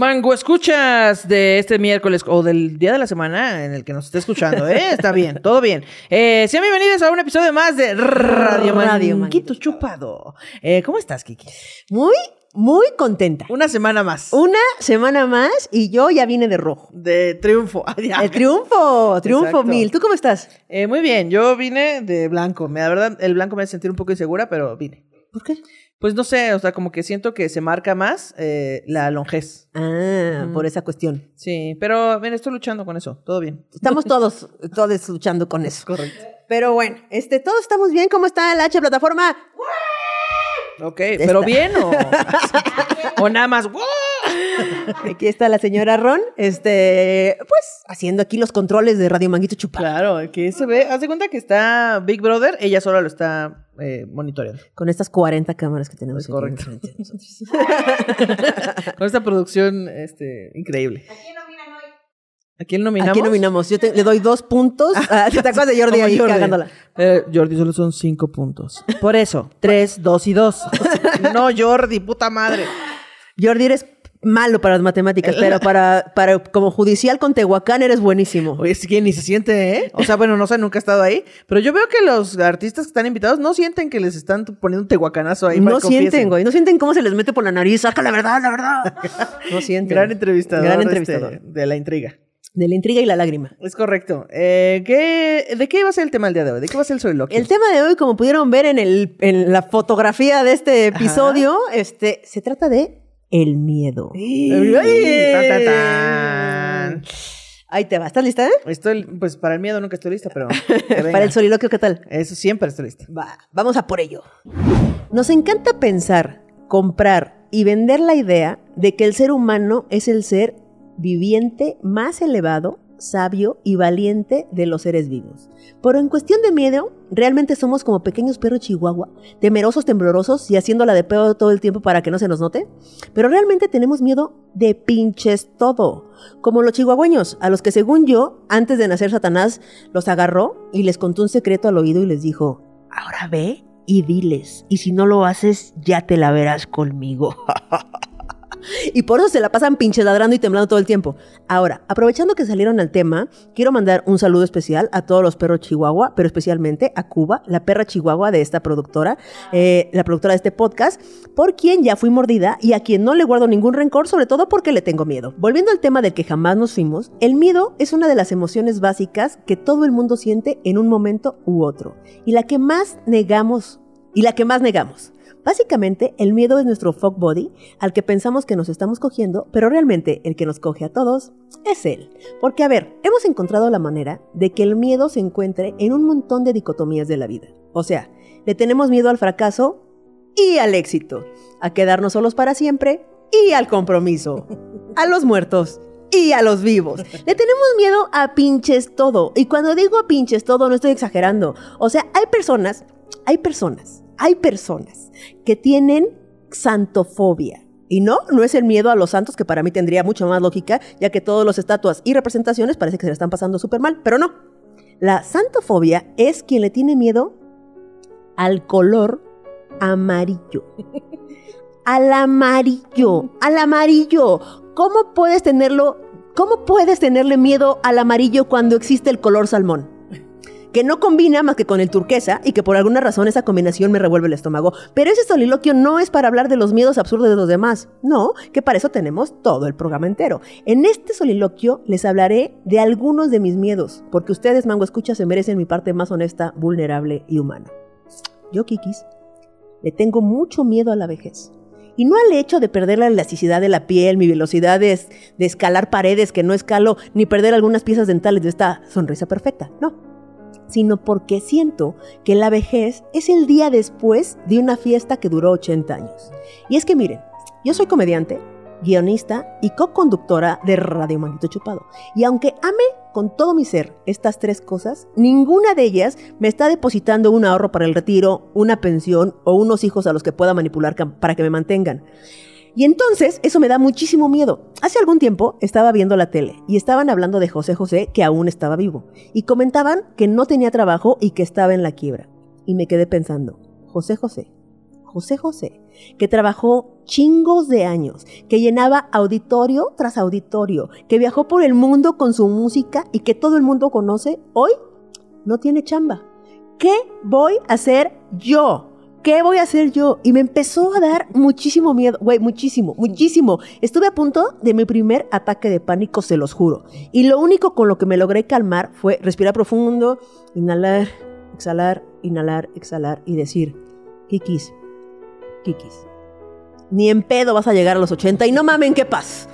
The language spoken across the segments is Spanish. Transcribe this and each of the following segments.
Mango, escuchas de este miércoles o del día de la semana en el que nos esté escuchando, ¿eh? Está bien, todo bien. Eh, sean bienvenidos a un episodio más de Radio, Radio Manguito Chupado. Eh, ¿Cómo estás, Kiki? Muy, muy contenta. Una semana más. Una semana más y yo ya vine de rojo. De triunfo. El triunfo, triunfo Exacto. mil. ¿Tú cómo estás? Eh, muy bien, yo vine de blanco. Me, la verdad, el blanco me hace sentir un poco insegura, pero vine. ¿Por qué? Pues no sé, o sea, como que siento que se marca más eh, la longez. Ah, por esa cuestión. Sí, pero ven, estoy luchando con eso. Todo bien. Estamos todos, todos luchando con eso. Correcto. Pero bueno, este, todos estamos bien. ¿Cómo está la H plataforma? Ok, pero bien o, o nada más. ¡wow! Aquí está la señora Ron, este, pues haciendo aquí los controles de Radio Manguito Chupado. Claro, aquí se ve. Haz de cuenta que está Big Brother, ella sola lo está eh, monitoreando. Con estas 40 cámaras que tenemos. Es aquí correcto. Con esta producción este, increíble. ¿A quién nominamos? Aquí nominamos. Yo te- le doy dos puntos. Ah, ¿Te acuerdas de Jordi ahí Jordi. cagándola? Eh, Jordi solo son cinco puntos. Por eso, tres, dos y dos. no, Jordi, puta madre. Jordi, eres malo para las matemáticas, pero para, para como judicial con Tehuacán eres buenísimo. Oye, es que ni se siente, ¿eh? O sea, bueno, no sé, nunca he estado ahí. Pero yo veo que los artistas que están invitados no sienten que les están poniendo un tehuacanazo ahí. no sienten, güey. No sienten cómo se les mete por la nariz. Saca la verdad, la verdad. No sienten. Gran entrevistador. Gran este, entrevistador. de la intriga. De la intriga y la lágrima. Es correcto. Eh, ¿qué, ¿De qué va a ser el tema el día de hoy? ¿De qué va a ser el soliloquio? El tema de hoy, como pudieron ver en, el, en la fotografía de este episodio, este, se trata de el miedo. ¡Ay! Tan, tan, tan. Ahí te va. ¿Estás lista? eh? Estoy, pues para el miedo nunca estoy lista, pero. Para el soliloquio, ¿qué tal? Eso siempre estoy lista. Va, vamos a por ello. Nos encanta pensar, comprar y vender la idea de que el ser humano es el ser viviente más elevado, sabio y valiente de los seres vivos. Pero en cuestión de miedo, realmente somos como pequeños perros chihuahua, temerosos, temblorosos y haciéndola de pedo todo el tiempo para que no se nos note. Pero realmente tenemos miedo de pinches todo. Como los chihuahueños, a los que según yo, antes de nacer Satanás, los agarró y les contó un secreto al oído y les dijo, ahora ve y diles, y si no lo haces, ya te la verás conmigo. Y por eso se la pasan pinches ladrando y temblando todo el tiempo. Ahora, aprovechando que salieron al tema, quiero mandar un saludo especial a todos los perros chihuahua, pero especialmente a Cuba, la perra chihuahua de esta productora, eh, la productora de este podcast, por quien ya fui mordida y a quien no le guardo ningún rencor, sobre todo porque le tengo miedo. Volviendo al tema del que jamás nos fuimos, el miedo es una de las emociones básicas que todo el mundo siente en un momento u otro, y la que más negamos, y la que más negamos. Básicamente, el miedo es nuestro fuck body al que pensamos que nos estamos cogiendo, pero realmente el que nos coge a todos es él. Porque, a ver, hemos encontrado la manera de que el miedo se encuentre en un montón de dicotomías de la vida. O sea, le tenemos miedo al fracaso y al éxito, a quedarnos solos para siempre y al compromiso, a los muertos y a los vivos. Le tenemos miedo a pinches todo. Y cuando digo a pinches todo, no estoy exagerando. O sea, hay personas, hay personas, hay personas que tienen santofobia. Y no, no es el miedo a los santos, que para mí tendría mucho más lógica, ya que todas las estatuas y representaciones parece que se la están pasando súper mal, pero no. La santofobia es quien le tiene miedo al color amarillo. Al amarillo, al amarillo. ¿Cómo puedes tenerlo? ¿Cómo puedes tenerle miedo al amarillo cuando existe el color salmón? Que no combina más que con el turquesa y que por alguna razón esa combinación me revuelve el estómago. Pero ese soliloquio no es para hablar de los miedos absurdos de los demás. No, que para eso tenemos todo el programa entero. En este soliloquio les hablaré de algunos de mis miedos, porque ustedes, Mango Escucha, se merecen mi parte más honesta, vulnerable y humana. Yo, Kikis, le tengo mucho miedo a la vejez. Y no al hecho de perder la elasticidad de la piel, mi velocidad de, de escalar paredes que no escalo, ni perder algunas piezas dentales de esta sonrisa perfecta, no. Sino porque siento que la vejez es el día después de una fiesta que duró 80 años. Y es que miren, yo soy comediante, guionista y co-conductora de Radio Maldito Chupado. Y aunque ame con todo mi ser estas tres cosas, ninguna de ellas me está depositando un ahorro para el retiro, una pensión o unos hijos a los que pueda manipular para que me mantengan. Y entonces eso me da muchísimo miedo. Hace algún tiempo estaba viendo la tele y estaban hablando de José José que aún estaba vivo y comentaban que no tenía trabajo y que estaba en la quiebra. Y me quedé pensando, José José. José José, que trabajó chingos de años, que llenaba auditorio tras auditorio, que viajó por el mundo con su música y que todo el mundo conoce, hoy no tiene chamba. ¿Qué voy a hacer yo? ¿Qué voy a hacer yo? Y me empezó a dar muchísimo miedo, güey, muchísimo, muchísimo. Estuve a punto de mi primer ataque de pánico, se los juro. Y lo único con lo que me logré calmar fue respirar profundo, inhalar, exhalar, inhalar, exhalar y decir, Kikis, Kikis, ni en pedo vas a llegar a los 80 y no mamen, qué paz.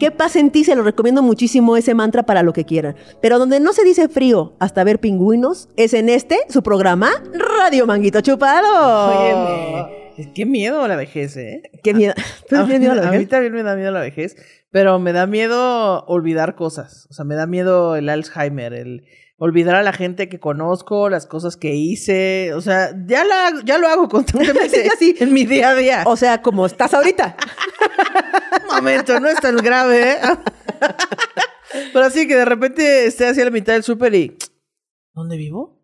Qué paz en ti, se lo recomiendo muchísimo ese mantra para lo que quieran. Pero donde no se dice frío hasta ver pingüinos es en este, su programa, Radio Manguito Chupado. Óyeme, qué miedo la vejez, ¿eh? Qué miedo. ¿Tú A, tienes miedo a la a mí vejez? también me da miedo la vejez, pero me da miedo olvidar cosas. O sea, me da miedo el Alzheimer, el olvidar a la gente que conozco, las cosas que hice. O sea, ya, la, ya lo hago constantemente Sí, sí. en mi día a día. O sea, como estás ahorita. Un momento, no es tan grave, ¿eh? Pero así que de repente esté hacia la mitad del súper y... ¿Dónde vivo?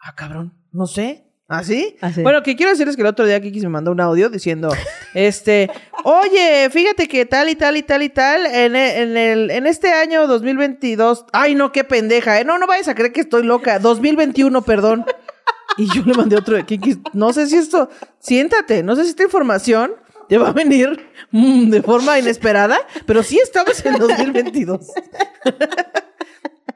Ah, cabrón, no sé. ¿Ah, sí? Ah, sí. Bueno, que quiero decirles que el otro día Kiki me mandó un audio diciendo, este, oye, fíjate que tal y tal y tal y tal, en, e- en, el, en este año 2022, ay no, qué pendeja, ¿eh? no, no vayas a creer que estoy loca, 2021, perdón. Y yo le mandé otro de Kiki, no sé si esto, siéntate, no sé si esta información te va a venir mm, de forma inesperada, pero sí estamos en 2022.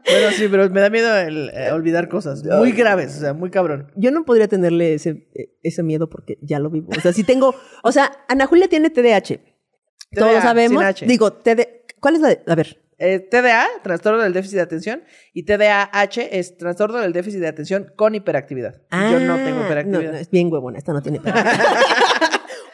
bueno, sí, pero me da miedo el, eh, olvidar cosas muy graves, o sea, muy cabrón. Yo no podría tenerle ese, eh, ese miedo porque ya lo vivo. O sea, si tengo. O sea, Ana Julia tiene TDAH. Todos TDA, sabemos. sin H. Digo, TD. ¿Cuál es la de- A ver. Eh, TDA, trastorno del déficit de atención, y TDAH es trastorno del déficit de atención con hiperactividad. Yo no tengo Ah, hiperactividad. No, no, es bien huevona, esta no tiene hiperactividad.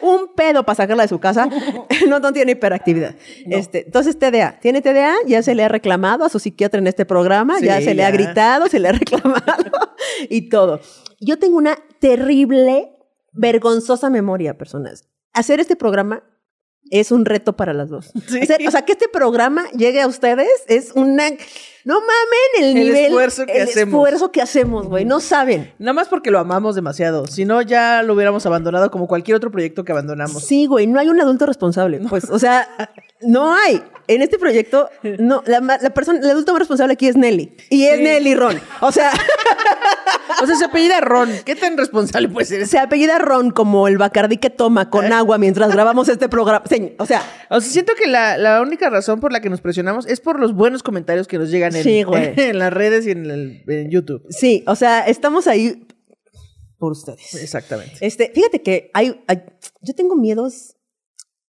Un pedo para sacarla de su casa. no, no tiene hiperactividad. Este, entonces, TDA. Tiene TDA, ya se le ha reclamado a su psiquiatra en este programa, ya se le ha gritado, se le ha reclamado y todo. Yo tengo una terrible, vergonzosa memoria, personas. Hacer este programa es un reto para las dos. Sí. Hacer- o sea, que este programa llegue a ustedes es una... No mamen el, El nivel... esfuerzo que el hacemos. esfuerzo que hacemos, güey. No saben. Nada más porque lo amamos demasiado. Si no, ya lo hubiéramos abandonado como cualquier otro proyecto que abandonamos. Sí, güey, no hay un adulto responsable. Pues, o sea, no hay. En este proyecto, no, la, persona, el adulto más responsable aquí es Nelly. Y es Sí. Nelly Ron. O sea, O sea, se apellida Ron. ¿Qué tan responsable puede ser? se apellida Ron como el bacardí que toma con agua mientras grabamos este programa. O sea, O sea, siento que la, la única razón por la que nos presionamos es por los buenos comentarios que nos llegan en, Sí, en las redes y en, el- en YouTube. sí, o sea, estamos ahí por ustedes. Exactamente. Este, fíjate que hay, hay- yo tengo miedos,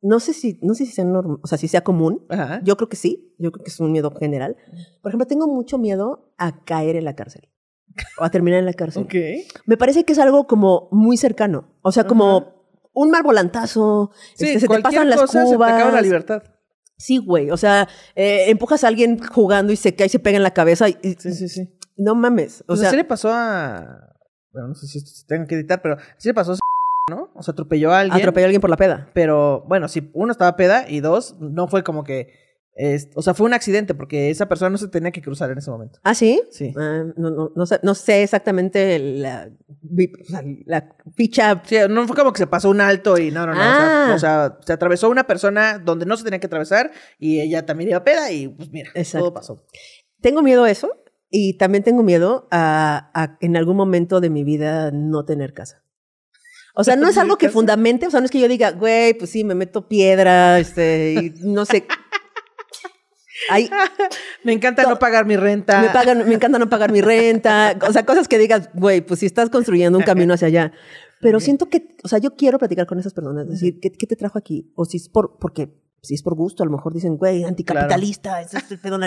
no sé si, no sé si sea norm- o sea, si sea común. Ajá. Yo creo que sí, yo creo que es un miedo general. Por ejemplo, tengo mucho miedo a caer en la cárcel o a terminar en la cárcel. Ok. Me parece que es algo como muy cercano, o sea, como un mal volantazo, Sí, este, se te pasan las cosa se te acaba la cubas. libertad. Sí, güey, o sea, eh, empujas a alguien jugando y se cae y se pega en la cabeza y, Sí, sí, sí. no mames, o sea, sea, así le pasó a... Bueno, no sé si esto se tenga que editar, pero así le pasó a ¿no? O sea, atropelló a alguien. atropelló a alguien por la peda. Pero, bueno, sí, uno estaba peda y dos, no fue como que... es- o sea, fue un accidente porque esa persona no se tenía que cruzar en ese momento. ¿Ah, sí? Sí. Ah, no, no, no, sé, no sé exactamente la, la ficha. Sí, no fue como que se pasó un alto y no, no, no. o sea, Ah. O, sea, se atravesó una persona donde no se tenía que atravesar y ella también iba peda y pues mira, Exacto. todo pasó. Tengo miedo a eso y también tengo miedo a, a en algún momento de mi vida no tener casa. O sea, no es ¿Tener algo que fundamente, o sea, no es que yo diga, güey, pues sí, me meto piedra, este, y no sé. Ay, Me encanta no pagar mi renta. me, pagan, me encanta no pagar mi renta, o sea, cosas que digas, güey, pues si estás construyendo un camino hacia allá. Pero siento que, o sea, yo quiero platicar con esas personas, decir, ¿qué, qué te trajo aquí? O si es por, porque, si es por gusto, a lo mejor dicen, güey, anticapitalista, eso es pedo.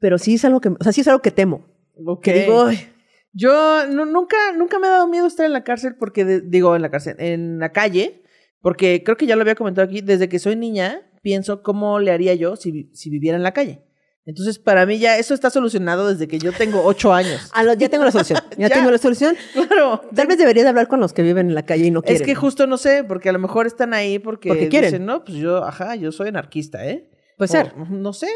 Pero sí es algo que, o sea, sí es algo que temo. Ok. Que digo, "Ay, Yo no- nunca, nunca me ha dado miedo estar en la cárcel porque, de- digo, en la cárcel, en la calle, porque creo que ya lo había comentado aquí, desde que soy niña, pienso cómo le haría yo si, si viviera en la calle. Entonces, para mí ya eso está solucionado desde que yo tengo ocho años. ah, ya tengo la solución, ya, Ya. tengo la solución. Claro. Tal vez debería de hablar con los que viven en la calle y no quieren. Es que justo no sé, porque a lo mejor están ahí porque, Porque quieren. dicen, no, pues yo, ajá, yo soy anarquista, ¿eh? Puede ser. O, no sé,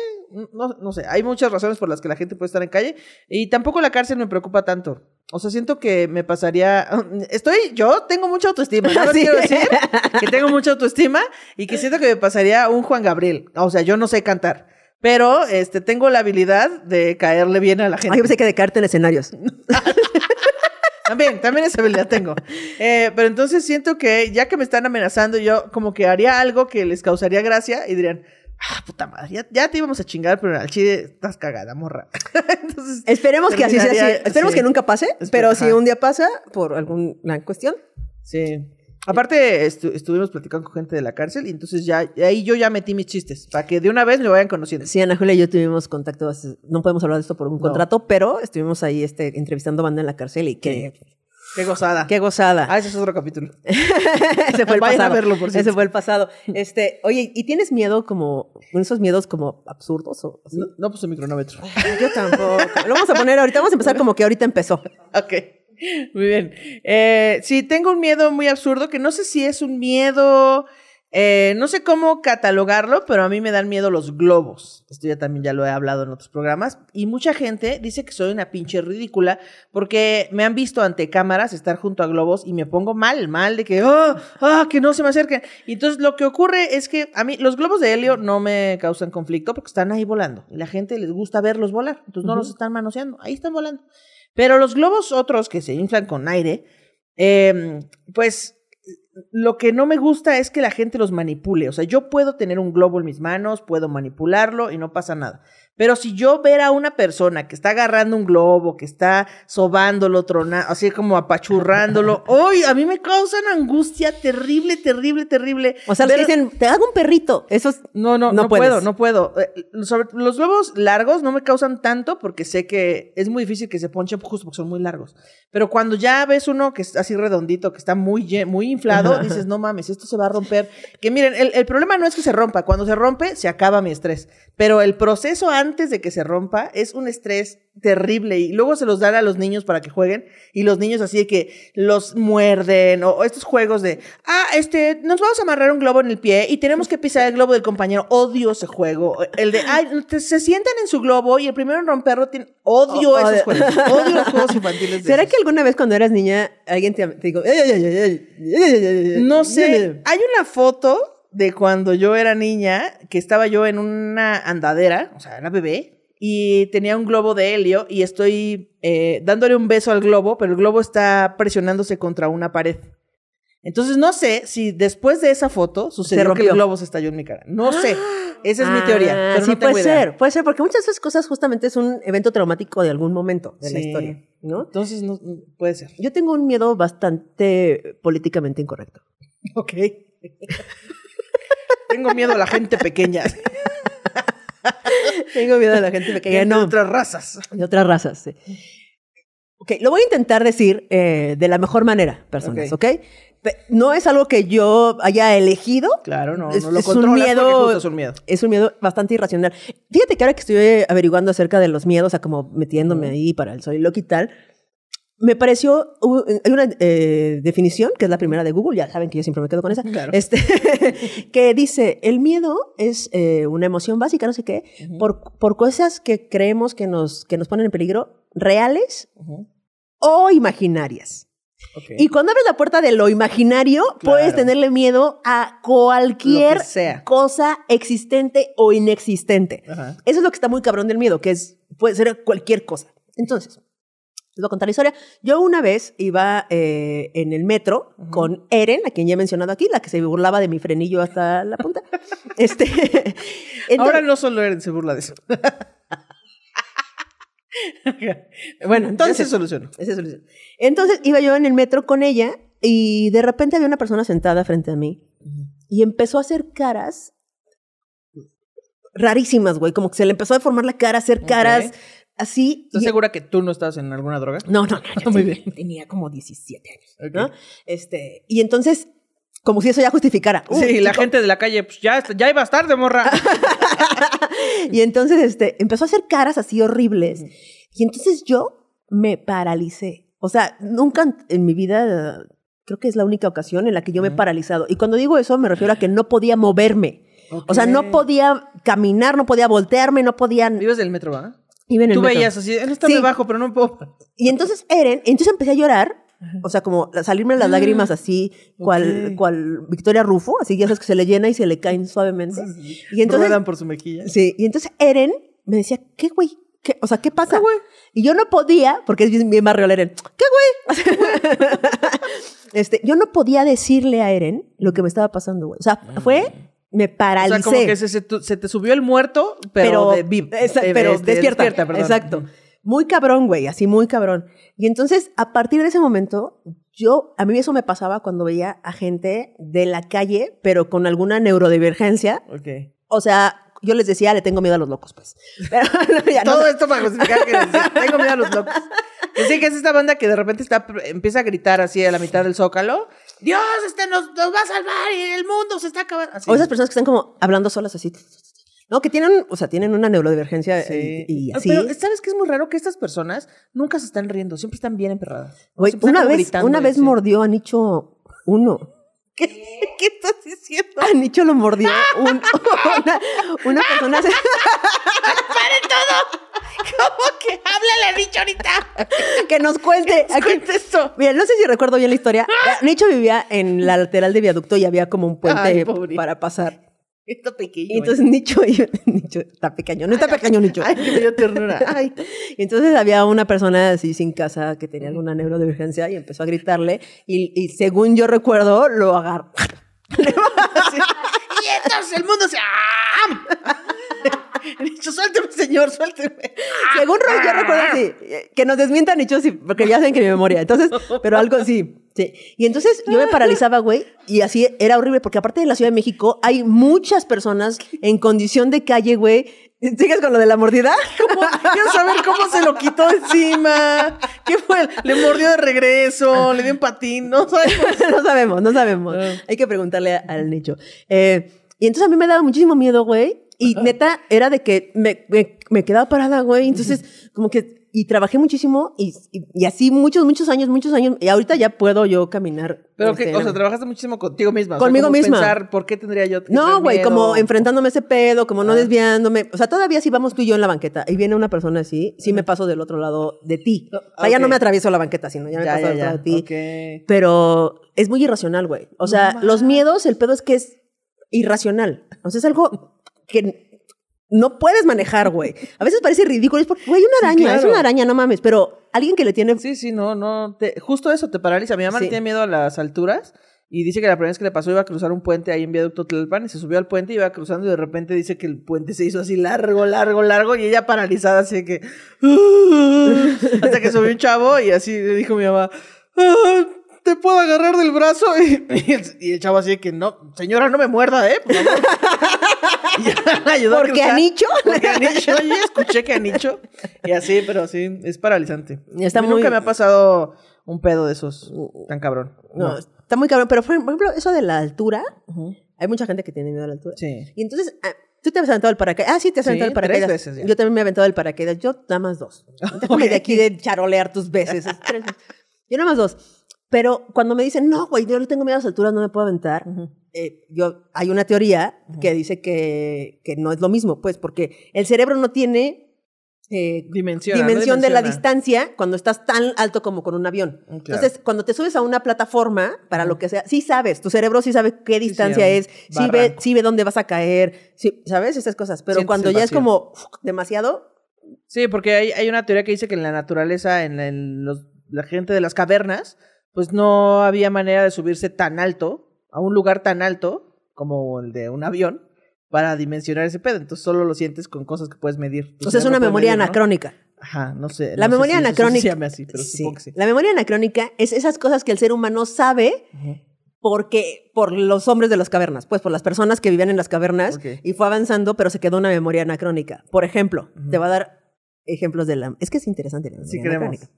no, no sé. Hay muchas razones por las que la gente puede estar en calle y tampoco la cárcel me preocupa tanto. O sea, siento que me pasaría. Estoy. Yo tengo mucha autoestima. ¿no? Sí. Quiero decir que tengo mucha autoestima y que siento que me pasaría un Juan Gabriel. O sea, yo no sé cantar. Pero este, tengo la habilidad de caerle bien a la gente. Ay, yo pensé que de caerte en escenarios. También, también esa habilidad tengo. Eh, pero entonces siento que ya que me están amenazando, yo como que haría algo que les causaría gracia y dirían, ah, puta madre, ya, ya te íbamos a chingar, pero al chile estás cagada, morra. entonces, Esperemos que así sea. Esperemos sí. que nunca pase, pero si ajá. un día pasa, por alguna cuestión, Sí. Aparte, estu- estuvimos platicando con gente de la cárcel y entonces ya ahí yo ya metí mis chistes para que de una vez me vayan conociendo. Sí, Ana Julia y yo tuvimos contacto, no podemos hablar de esto por un contrato, pero estuvimos ahí este, entrevistando banda en la cárcel y qué, Qué gozada. qué gozada. Ah, ese es otro capítulo. Ese fue el Vayan a pasado. verlo, por. Ese fue el pasado. Este, oye, ¿y tienes miedo como, esos miedos como absurdos o así? No, no puse mi cronómetro. Yo tampoco. Lo vamos a poner ahorita, vamos a empezar como que ahorita empezó. Ok, muy bien. Eh, sí, tengo un miedo muy absurdo que no sé si es un miedo, eh, no sé cómo catalogarlo, pero a mí me dan miedo los globos. Esto ya también ya lo he hablado en otros programas. Y mucha gente dice que soy una pinche ridícula porque me han visto ante cámaras estar junto a globos y me pongo mal, mal de que, oh, ah, que no se me acerquen. Y entonces lo que ocurre es que a mí los globos de helio no me causan conflicto porque están ahí volando y la gente les gusta verlos volar. Entonces no los están manoseando, ahí están volando. Pero los globos otros que se inflan con aire, eh, pues lo que no me gusta es que la gente los manipule. O sea, yo puedo tener un globo en mis manos, puedo manipularlo y no pasa nada. Pero si yo ver a una persona que está agarrando un globo, que está sobándolo, tronando, así como apachurrándolo, ¡ay! A mí me causan angustia terrible, terrible, terrible. O sea, los que Ver- dicen, te hago un perrito. Esos no, no, No no, puedes. puedo, no puedo. Eh, sobre- los globos largos no me causan tanto porque sé que es muy difícil que se ponchen justo porque son muy largos. Pero cuando ya ves uno que es así redondito, que está muy, muy inflado, dices, no mames, esto se va a romper. Que miren, el, el problema no es que se rompa. Cuando se rompe, se acaba mi estrés. Pero el proceso antes antes de que se rompa es un estrés terrible y luego se los dan a los niños para que jueguen y los niños así de que los muerden o, estos juegos de, ah, este, nos vamos a amarrar un globo en el pie y tenemos que pisar el globo del compañero. Odio ese juego. El de, ay, se sientan en su globo y el primero en romperlo tiene... Odio esos juegos. Odio los juegos infantiles. ¿Será que alguna vez cuando eras niña alguien te, te dijo, no sé, hay una foto de cuando yo era niña, que estaba yo en una andadera, o sea, era bebé, y tenía un globo de helio y estoy eh, dándole un beso al globo, pero el globo está presionándose contra una pared. Entonces no sé si después de esa foto sucedió que el globo se estalló en mi cara. No sé. Esa es mi teoría. Ah, Pero sí, no tengo puede idea. ser, puede ser, porque muchas de esas cosas justamente es un evento traumático de algún momento de la historia, ¿no? Entonces no, puede ser. Yo tengo un miedo bastante políticamente incorrecto. Ok. Tengo miedo a la gente pequeña. tengo miedo de la gente pequeña, de no, otras razas. de otras razas. sí. Ok, lo voy a intentar decir eh, de la mejor manera, personas, ¿ok? Pe- No es algo que yo haya elegido. Claro, no, Es- no lo es un miedo- es un miedo. Es un miedo bastante irracional. Fíjate que ahora que estoy averiguando acerca de los miedos, o sea, como metiéndome ahí para el soy loco y tal, me pareció, uh, hay una eh, definición, que es la primera de Google, ya saben que yo siempre me quedo con esa, Claro. este, que dice, el miedo es eh, una emoción básica, no sé qué, por, por cosas que creemos que nos, que nos ponen en peligro, reales o imaginarias. Y cuando abres la puerta de lo imaginario, puedes tenerle miedo a cualquier sea. cosa existente o inexistente. Eso es lo que está muy cabrón del miedo, que es puede ser cualquier cosa. Entonces, les voy a contar la historia. Yo una vez iba eh, en el metro con Eren, a quien ya he mencionado aquí, la que se burlaba de mi frenillo hasta la punta. este, entonces- Ahora no solo Eren se burla de eso. bueno, Entonces se entonces, solucionó. esa es la solución. Entonces iba yo en el metro con ella y de repente había una persona sentada frente a mí y empezó a hacer caras rarísimas, güey. Como que se le empezó a deformar la cara, a hacer caras. Así. ¿Estás y- segura que tú no estás en alguna droga? No, no, no. yo Muy tenía- bien. Tenía como 17 años. ¿no? Este, y entonces, como si eso ya justificara. Uh, sí, la chico. gente de la calle, pues ya, ya ibas tarde, morra. Y entonces este, empezó a hacer caras así horribles. Y entonces yo me paralicé. O sea, nunca en- mi vida, creo que es la única ocasión en la que yo me he paralizado. Y cuando digo eso, me refiero a que no podía moverme. O sea, no podía caminar, no podía voltearme, no podía... Vives del metro, ¿va? Iba en el Tú metro. veías así, no está Sí. muy bajo, pero no puedo. Y entonces Eren, entonces empecé a llorar, o sea, como salirme las lágrimas así, cual, Ok. cual Victoria Rufo, así ya sabes que se le llena y se le caen suavemente. Y entonces, Ruedan por su mejilla. sí, y entonces Eren me decía, ¿qué güey? ¿Qué? O sea, ¿qué pasa? ¿Qué, güey? Y yo no podía, porque es bien, bien barrio Eren, ¿qué güey? este, yo no podía decirle a Eren lo que me estaba pasando, güey. O sea, fue, me Mm. O paralicé. sea, como que se, se tu- se te subió el muerto, pero, de. Esa- de- pero este, despierta. perdón. Exacto. Muy cabrón, güey, así muy cabrón. Y entonces, a partir de ese momento, yo, a mí eso me pasaba cuando veía a gente de la calle, pero con alguna neurodivergencia. Ok. O sea, yo les decía, le tengo miedo a los locos, pues. Pero, ya, Todo esto para justificar que decía, tengo miedo a los locos. Decía que es esta banda que de repente está, empieza a gritar así a la mitad del zócalo. Dios, este nos, nos va a salvar y el mundo se está acabando. Así. O esas personas que están como hablando solas así. No, que tienen, o sea, tienen una neurodivergencia Sí. y, y así. Pero ¿sabes qué es muy raro? Que estas personas nunca se están riendo, siempre están bien emperradas. Están una vez, una vez así. mordió a Nicho uno. ¿Qué, ¿Qué estás diciendo? A Nicho lo mordió un- una, una persona. ¡Paren todo! ¿Cómo que háblale a Nicho ahorita? que nos cuente. Aquí- Cuenta esto. Mira, no sé si recuerdo bien la historia. Nicho vivía en la lateral de viaducto y había como un puente Ay, para pasar. Está pequeño. Y entonces Nicho, y- Nicho está pequeño, no está pequeño Nicho. Ay, que me dio ternura. Ay. Y entonces había una persona así sin casa que tenía alguna neurodivergencia y empezó a gritarle y, y según yo recuerdo lo agarró. Y entonces el mundo se. ¡Ah! He dicho, suélteme, señor, suélteme. Según Ro- yo recuerdo así, que nos desmienta Nicho, sí, porque ya saben que mi memoria. Entonces, pero algo así. Sí. Y entonces yo me paralizaba, güey, y así era horrible, porque aparte de la Ciudad de México, hay muchas personas en condición de calle, güey. ¿Sigues con lo de la mordida? ¿Cómo? Quiero saber cómo se lo quitó encima. ¿Qué fue? ¿Le mordió de regreso? ¿Le dio un patín? No sabemos. no sabemos, no sabemos. Ah. Hay que preguntarle al Nicho. Eh, y entonces a mí me daba muchísimo miedo, güey. Y neta, era de que me, me- me quedaba parada, güey. Entonces, como que. Y trabajé muchísimo y, y- y así muchos, muchos años, muchos años. Y ahorita ya puedo yo caminar. Pero que, o sea, trabajaste muchísimo contigo misma. O sea, Conmigo misma. pensar, ¿por qué tendría yo que No, güey, como enfrentándome a ese pedo, como no Ah. desviándome. O sea, todavía si vamos tú y yo en la banqueta y viene una persona así, sí me paso del otro lado de ti. No, O sea, ya no me atravieso la banqueta, sino ya me Ya, paso ya, del otro lado de ti. Ok. Pero es muy irracional, güey. O sea, No los miedos, el pedo es que es irracional. O sea, es algo que no puedes manejar, güey. A veces parece ridículo. Es porque, güey, una Sí, araña, es una araña, no mames. Pero alguien que le tiene. Sí, sí, no, no. te- justo eso te paraliza. Mi mamá le Sí. tiene miedo a las alturas y dice que la primera vez que le pasó iba a cruzar un puente ahí en Viaducto Tlalpan y se subió al puente y iba cruzando y de repente dice que el puente se hizo así largo, largo, largo y ella paralizada así que... Hasta que subió un chavo y así le dijo mi mamá... "Ah, ¿Te puedo agarrar del brazo? Y, y el, y el chavo así de que no, señora, no me muerda, ¿eh? Por favor. Ayudó Porque a cruzar. Nicho. Porque a Nicho, yo ya escuché que a Nicho. Y así, pero sí, es paralizante. Está A mí muy- Nunca me ha pasado un pedo de esos tan cabrón. No, está muy cabrón. Pero, por ejemplo, eso de la altura, hay mucha gente que tiene miedo a la altura. Sí. Y entonces, ah, tú te has aventado el paracaídas. Ah, sí, te has Sí, aventado el tres paracaídas. veces ya. Yo también me he aventado el paracaídas. Yo nada más dos. Déjame Ok. de aquí de charolear tus veces. Es tres veces. Yo nada más dos. Pero cuando me dicen, no, güey, yo le tengo miedo a las alturas, no me puedo aventar. Eh, yo, hay una teoría que dice que, que no es lo mismo, pues, porque el cerebro no tiene eh, Dimensiona, dimensión de la dimensiona. distancia cuando estás tan alto como con un avión. Mm, claro. Entonces, cuando te subes a una plataforma, para lo que sea, sí sabes, tu cerebro sí sabe qué distancia sí, es, sí ve, barranco. sí ve dónde vas a caer, sí, ¿sabes? Esas cosas. Pero Sientes cuando ya es como uf, demasiado, Sí, porque hay, hay una teoría que dice que en la naturaleza, en, la- en los- la gente de las cavernas, pues no había manera de subirse tan alto, a un lugar tan alto como el de un avión, para dimensionar ese pedo. Entonces solo lo sientes con cosas que puedes medir. O sea, es una memoria medir, ¿no? anacrónica. Ajá, no sé. La no sé memoria si eso anacrónica. así, pero Sí. supongo que sí. La memoria anacrónica es esas cosas que el ser humano sabe porque por los hombres de las cavernas, pues por las personas que vivían en las cavernas y fue avanzando, pero se quedó una memoria anacrónica. Por ejemplo, te va a dar ejemplos de la... Es que es interesante la memoria Sí, queremos.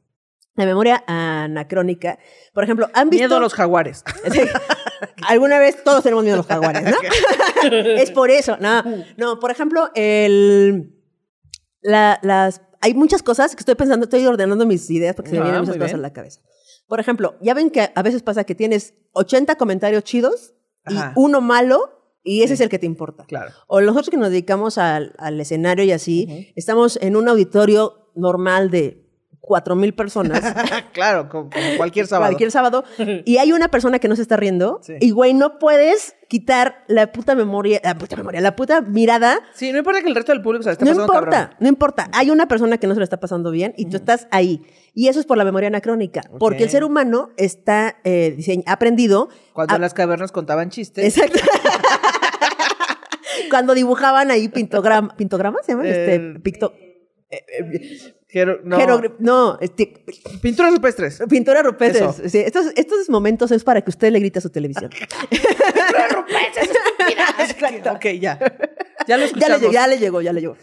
La memoria anacrónica, por ejemplo, ¿han visto... Miedo a los jaguares. Alguna vez todos tenemos miedo a los jaguares, ¿no? es por eso. No, no por ejemplo, el, la- las, hay muchas cosas que estoy pensando, estoy ordenando mis ideas porque se me Ah, vienen muchas cosas bien. a la cabeza. Por ejemplo, ya ven que a veces pasa que tienes 80 comentarios chidos y uno malo Y ese es el que te importa. Claro. O nosotros que nos dedicamos al, al escenario y así, estamos en un auditorio normal de cuatro mil personas. claro, como, como cualquier sábado. Cualquier sábado. Y hay una persona que no se está riendo. Sí. Y, güey, no puedes quitar la puta memoria, la puta memoria, la puta mirada. Sí, no importa que el resto del público se la esté No pasando importa, cabrón. no importa. Hay una persona que no se lo está pasando bien y tú estás ahí. Y eso es por la memoria anacrónica. Porque el ser humano está eh, aprendido. Cuando a- en las cavernas contaban chistes. Exacto. Cuando dibujaban ahí pintogram, pintogramas, ¿se llaman? Este, El- picto, Jero- no, jerogri- no, este, pinturas rupestres. rupestres. Sí, estos, estos momentos es para que usted le grite a su televisión. pinturas rupestres, Exacto. Ok, ya. Ya lo ya, le, ya le llegó, ya le llegó.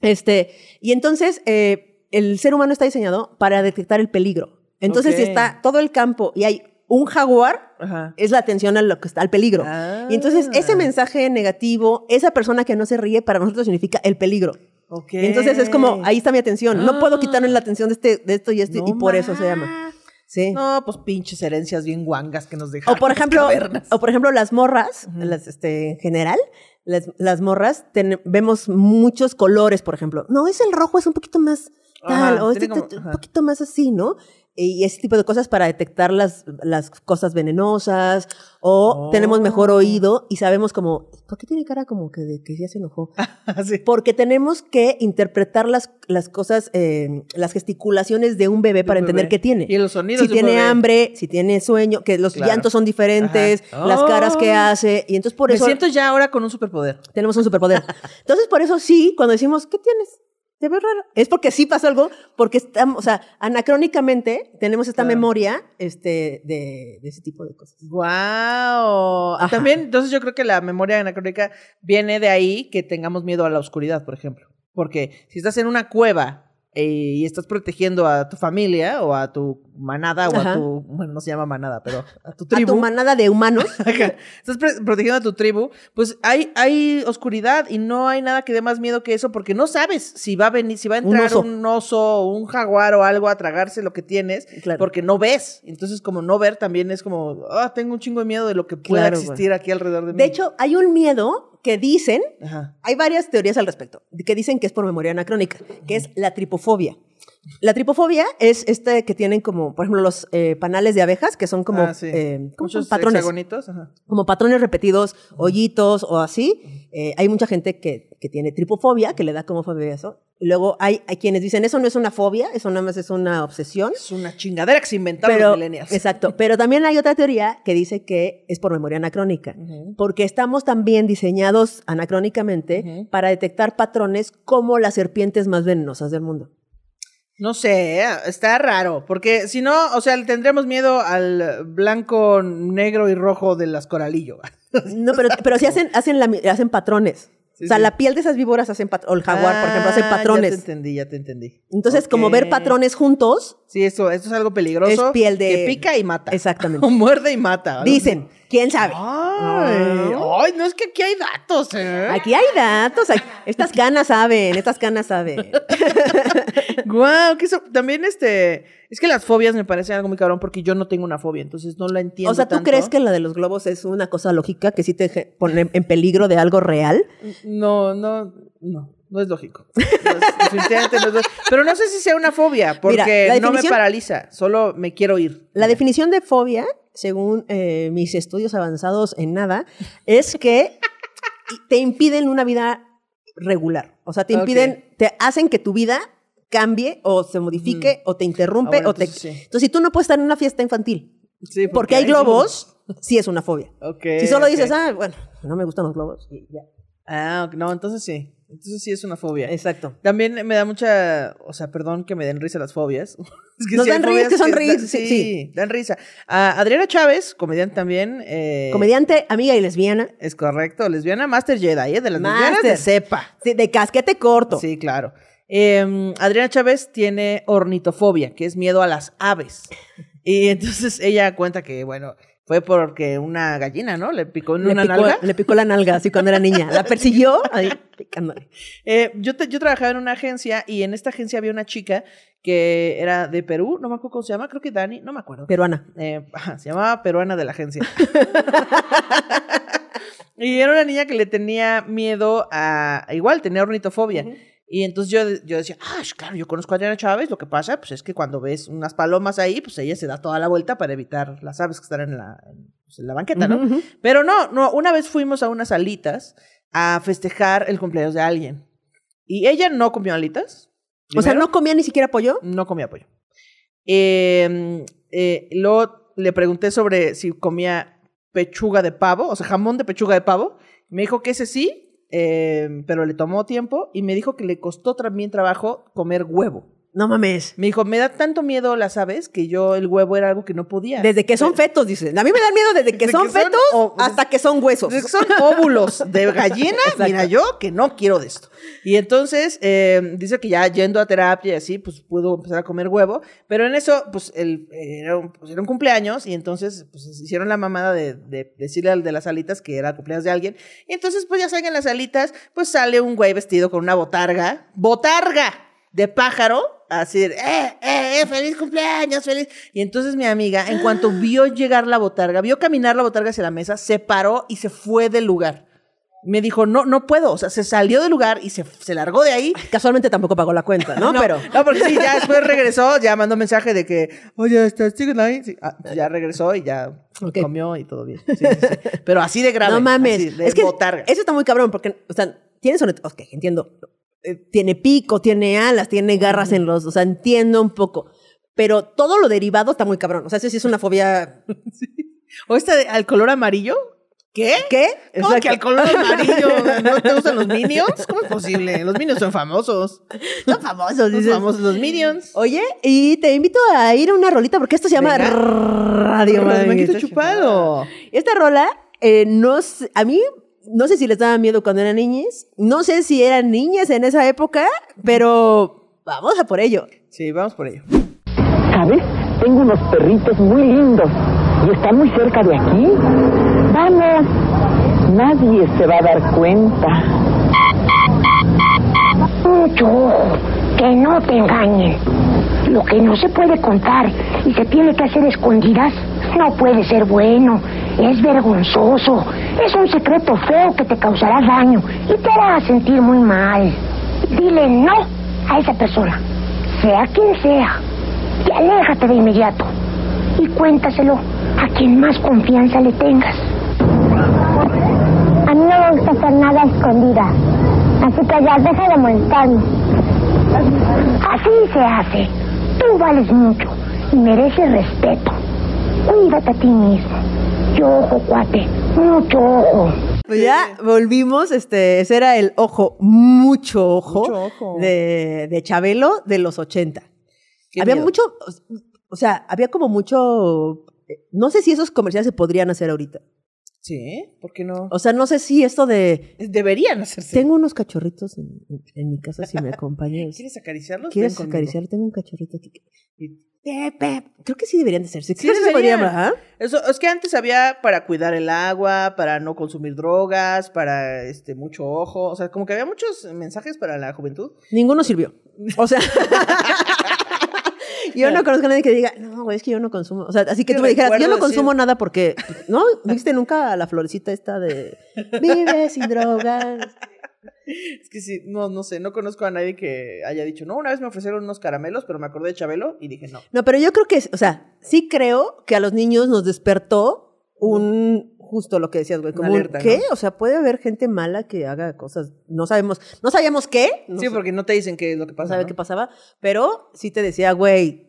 Este, y entonces, eh, el ser humano está diseñado para detectar el peligro. Entonces, si está todo el campo y hay un jaguar, Ajá. es la atención a lo que está, al peligro. Ah. Y entonces, ese mensaje negativo, esa persona que no se ríe, para nosotros significa el peligro. Ok. Entonces, es como, ahí está mi atención. No puedo Ah. quitarle la atención de, este, de esto y esto, No y por eso se llama. Sí. No, pues pinches herencias bien guangas que nos O dejaron. por las ejemplo, cavernas. o por ejemplo las morras, las, este, en general, las, las morras, ten- vemos muchos colores, por ejemplo. No, es el rojo, es un poquito más tal, Ajá, o este, como- un poquito más así, ¿no? Y ese tipo de cosas para detectar las, las cosas venenosas, o Oh. tenemos mejor oído y sabemos como, ¿por qué tiene cara como que de que ya se enojó? Así. Porque tenemos que interpretar las, las cosas, eh, las gesticulaciones de un bebé para un entender bebé. qué tiene. Y los sonidos Si tiene bebé. hambre, si tiene sueño, que los Claro. llantos son diferentes, las caras que hace. Y entonces por Me eso siento ya ahora con un superpoder. tenemos un superpoder. Entonces por eso sí, cuando decimos, ¿qué tienes? Te ves raro. Es porque sí pasó algo, porque estamos, o sea, anacrónicamente tenemos esta Claro. memoria este, de, de ese tipo de cosas. Wow. Ajá. También, entonces yo creo que la memoria anacrónica viene de ahí que tengamos miedo a la oscuridad, por ejemplo. Porque si estás en una cueva y estás protegiendo a tu familia o a tu manada o Ajá. a tu, bueno, no se llama manada, pero a tu A tribu. tu manada de humanos. Estás protegiendo a tu tribu, pues hay, hay oscuridad y no hay nada que dé más miedo que eso porque no sabes si va a venir, si va a Un entrar oso. un oso o un jaguar o algo a tragarse lo que tienes, Claro. porque no ves. Entonces, como no ver también es como, ah, tengo un chingo de miedo de lo que pueda Claro, existir aquí alrededor de mí. De hecho, hay un miedo que dicen Ajá. Hay varias teorías al respecto, que dicen que es por memoria anacrónica, que es la tripofobia. La tripofobia es este que tienen como, por ejemplo, los eh, panales de abejas, que son como, Ah, sí. eh. Muchos patrones, ajá. como patrones repetidos, hoyitos o así. Eh, hay mucha gente que, que tiene tripofobia, que le da como fobia eso. Luego hay, hay quienes dicen, eso no es una fobia, eso nada más es una obsesión. Es una chingadera que se inventaron Pero, los millennials. exacto. Pero también hay otra teoría que dice que es por memoria anacrónica. Porque estamos también diseñados anacrónicamente para detectar patrones como las serpientes más venenosas del mundo. No sé, está raro, porque si no, o sea, le tendremos miedo al blanco, negro y rojo de las coralillo. No, pero, pero sí hacen, hacen, la hacen patrones. Sí, o sea, sí. la piel de esas víboras hacen patrones. O el jaguar, por ejemplo, hace Ah, Ya te patrones. entendí, ya te entendí. Entonces, como ver patrones juntos, Sí, esto, esto es algo peligroso. Es piel de- Que pica y mata. Exactamente. O muerde y mata. dicen, ¿quién sabe? Ay, ay, no es que aquí hay datos, ¿eh? Aquí hay datos. aquí- Estas canas saben, estas canas saben. Guau, que eso, también este, es que las fobias me parecen algo muy cabrón porque yo no tengo una fobia, entonces no la entiendo O sea, ¿tú tanto. crees que la de los globos es una cosa lógica que sí te pone en peligro de algo real? No, no, no, no es lógico. No es- definitivamente no es lógico. Pero no sé si sea una fobia, porque Mira, no me paraliza, solo me quiero ir. La definición de fobia, según eh, mis estudios avanzados en nada, es que te impiden una vida regular. O sea, te impiden, te hacen que tu vida cambie o se modifique o te interrumpe Ah, o te... entonces sí. Entonces, si tú no puedes estar en una fiesta infantil Sí, porque, hay globos, sí es una fobia. Si solo dices, ah, bueno, no me gustan los globos. y ya. Ah, no, entonces sí. Entonces sí es una fobia. Exacto. También me da mucha, o sea, perdón que me den risa las fobias. Es que Nos dan risa, que son dan- risa, sí, sí, dan risa. A Adriana Chávez, comediante también. eh, Comediante, amiga y lesbiana, Es correcto, lesbiana Master Jedi, ¿eh? De las lesbianas de Master. cepa. sí, de casquete corto. Sí, claro. Eh, Adriana Chávez tiene ornitofobia, que es miedo a las aves. Y entonces ella cuenta que, bueno, fue porque una gallina, ¿no? Le picó en Le una picó, nalga. le picó la nalga así cuando era niña. La persiguió ahí picándole. Eh, yo, te- yo trabajaba en una agencia y en esta agencia había una chica que era de Perú, no me acuerdo cómo se llama, creo que Dani, no me acuerdo. Peruana. Eh, se llamaba peruana de la agencia. Y era una niña que le tenía miedo a. Igual, tenía ornitofobia. Y entonces yo, yo decía, ah, claro, yo conozco a Adriana Chávez. Lo que pasa, pues es que cuando ves unas palomas ahí, pues ella se da toda la vuelta para evitar las aves que están en la, en, pues, en la banqueta, ¿no? Ujú, ujú. Pero no, no, una vez fuimos a unas alitas a festejar el cumpleaños de alguien. Y ella no comió alitas. O sea, primero. ¿no comía ni siquiera pollo? No comía pollo. Eh, eh, luego le pregunté sobre si comía pechuga de pavo, o sea, jamón de pechuga de pavo. Me dijo que ese sí, eh, pero le tomó tiempo y me dijo que le costó también trabajo comer huevo. No mames. Me dijo, me da tanto miedo las aves que yo el huevo era algo que no podía. Desde que son fetos, dicen. A mí me dan miedo desde que Desde son que son fetos o- hasta que son huesos. Desde que son óvulos de gallina, mira yo que no quiero de esto. Y entonces eh, dice que ya yendo a terapia y así, pues pudo empezar a comer huevo, pero en eso, pues, el, eh, era, un, pues, era un cumpleaños y entonces pues hicieron la mamada de, de decirle al de las alitas que era cumpleaños de alguien. Y entonces, pues ya saben, en las alitas, pues sale un güey vestido con una botarga, botarga de pájaro, así, de, eh, eh, eh, feliz cumpleaños, feliz. Y entonces mi amiga, en cuanto vio llegar la botarga, vio caminar la botarga hacia la mesa, se paró y se fue del lugar. Me dijo, no, no puedo. O sea, se salió del lugar y se, se largó de ahí. Casualmente tampoco pagó la cuenta, ¿no? Pero. No, porque sí, ya después regresó, ya mandó mensaje de que, oye, ¿estás siguen ahí? Sí, ah, ya regresó y ya comió y todo bien. Sí, sí, sí. Pero así de grave. No mames. así, de es que botarga. eso está muy cabrón porque, o sea, tiene sonet... Ok, entiendo. Eh, Tiene pico, tiene alas, tiene garras en los... O sea, entiendo un poco. Pero todo lo derivado está muy cabrón. O sea, eso sí es una fobia... ¿O esta de al color amarillo? ¿Qué? ¿Qué? ¿Cómo Exacto. que al color amarillo no te gustan los Minions? ¿Cómo es posible? Los Minions son famosos. Son famosos, Son dices. famosos los Minions. Oye, y te invito a ir a una rolita porque esto se llama Venga. Radio manguito chupado. Esta rola, eh, no a mí, no sé si les daba miedo cuando eran niñas, no sé si eran niñas en esa época, pero vamos a por ello. Sí, vamos por ello. ¿Sabes? Tengo unos perritos muy lindos y están muy cerca de aquí. Vamos, nadie se va a dar cuenta. Mucho ojo, que no te engañen. Lo que no se puede contar y se tiene que hacer escondidas no puede ser bueno. Es vergonzoso. Es un secreto feo que te causará daño y te hará sentir muy mal. Dile no a esa persona, sea quien sea, y aléjate de inmediato. Y cuéntaselo a quien más confianza le tengas. A mí no me gusta hacer nada escondida. Así que ya deja de molestarme. Así se hace. Tú vales mucho y mereces respeto. Cuídate a ti mismo. Y ojo, cuate, mucho ojo. Pues ya volvimos, este, ese era el ojo, mucho ojo, Mucho ojo. De, de Chabelo de los 80. Qué había miedo. mucho, o sea, había como mucho, no sé si esos comerciales se podrían hacer ahorita. Sí, ¿por qué no? O sea, no sé si esto de, Deberían hacerse. tengo unos cachorritos en, en mi casa, si me acompañas. ¿Quieres acariciarlos? ¿Quieres Ven conmigo. acariciar? Tengo un cachorrito aquí. Creo que sí deberían de ser. Sí, deberían. ¿verdad? Eso, es que antes había para cuidar el agua, para no consumir drogas, para este mucho ojo, o sea, como que había muchos mensajes para la juventud. Ninguno sirvió. O sea. Yo no conozco a nadie que diga, no, güey, es que yo no consumo. O sea, así que tú me dijeras, yo no consumo decir- nada porque, ¿no? ¿Viste nunca la florecita esta de vive sin drogas? Es que sí, no, no sé, no conozco a nadie que haya dicho, no, una vez me ofrecieron unos caramelos, pero me acordé de Chabelo y dije no. No, pero yo creo que, o sea, sí creo que a los niños nos despertó un, justo lo que decías, güey, como alerta, ¿qué? ¿no? O sea, puede haber gente mala que haga cosas, no sabemos, no sabíamos qué, no sí, sé- porque no te dicen qué es lo que no pasa. sabe ¿no? qué pasaba, pero sí te decía, güey,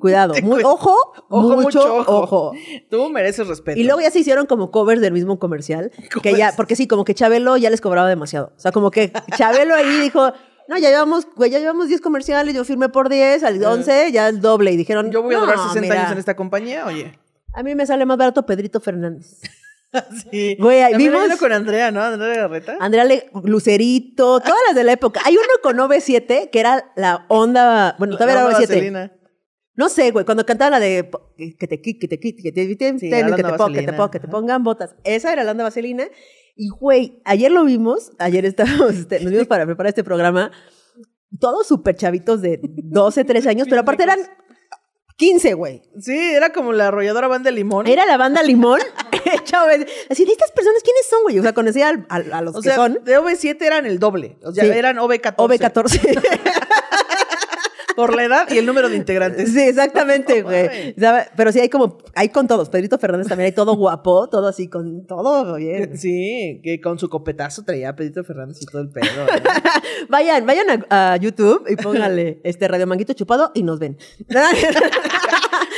cuidado, muy, ojo, Ojo, mucho, mucho ojo. ojo. Tú mereces respeto. Y luego ya se hicieron como covers del mismo comercial, que ya, porque sí, como que Chabelo ya les cobraba demasiado. O sea, como que Chabelo ahí dijo, no, ya llevamos, güey, ya llevamos 10 comerciales, yo firmé por 10, al 11 ya el doble. Y dijeron, Yo voy a durar "No, 60 mira, años en esta compañía, oye. A mí me sale más barato Pedrito Fernández. Sí. Güey, vimos- con Andrea, ¿no? Andrea Garreta. Andrea Le- Lucerito, todas las de la época. Hay uno con OV7 que era la onda, bueno, todavía La era onda OV7. No sé, güey, cuando cantaban la de que te qui- que te qui- que te Sí, que te onda pongan, que te pongan, que te pongan botas. Esa era la onda vaselina. Y, güey, ayer lo vimos, ayer estábamos, este, nos vimos para preparar este programa, todos súper chavitos de 12, 13 años, pero aparte eran 15, güey. Sí, era como la arrolladora banda limón. Era la banda Limón. OV. Así, ¿de estas personas quiénes son, güey? O sea, conocía al- al- a, los o que sea, son. de OV7 eran el doble. O sea, Sí. eran OV14. OV14. Por la edad y el número de integrantes. Sí, exactamente, güey. Pero sí hay como, hay con todos. Pedrito Fernández también hay todo guapo, todo así, con todo bien. Sí, que con su copetazo traía a Pedrito Fernández y todo el pedo. ¿eh? Vayan, vayan a, a YouTube y pónganle este Radio Manguito Chupado y nos ven.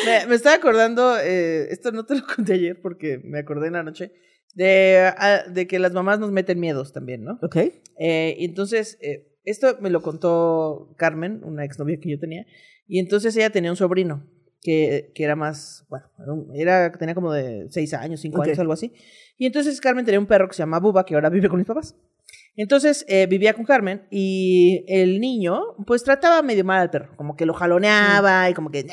me, me estaba acordando, eh, esto no te lo conté ayer porque me acordé en la noche, de, ah, de que las mamás nos meten miedos también, ¿no? ok. Eh, y entonces, eh, esto me lo contó Carmen, una exnovia que yo tenía, y entonces ella tenía un sobrino que, que era más, bueno, era, tenía como de seis años, cinco Ok. años, algo así. Y entonces Carmen tenía un perro que se llama Buba, que ahora vive con mis papás. Entonces eh, vivía con Carmen y el niño, pues trataba medio mal al perro, como que lo jaloneaba y como que,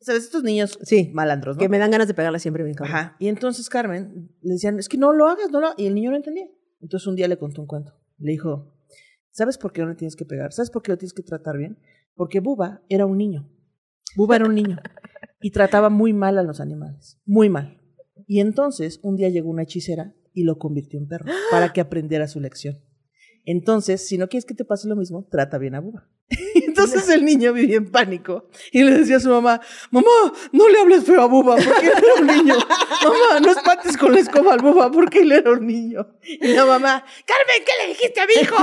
¿sabes? Estos niños Sí. malandros, ¿no? Que me dan ganas de pegarle siempre bien. Ajá. Y entonces Carmen le decían, es que no lo hagas, no lo Y el niño no entendía. Entonces un día le contó un cuento. Le dijo, ¿sabes por qué no le tienes que pegar? ¿Sabes por qué lo tienes que tratar bien? Porque Buba era un niño. Buba era un niño. Y trataba muy mal a los animales. Muy mal. Y entonces un día llegó una hechicera y lo convirtió en perro para que aprendiera su lección. Entonces, si no quieres que te pase lo mismo, trata bien a Buba. Entonces el niño vivía en pánico y le decía a su mamá, mamá, no le hables feo a Buba porque él era un niño. Mamá, no espantes con la escoba al Buba porque él era un niño. Y la mamá, Carmen, ¿qué le dijiste a mi hijo?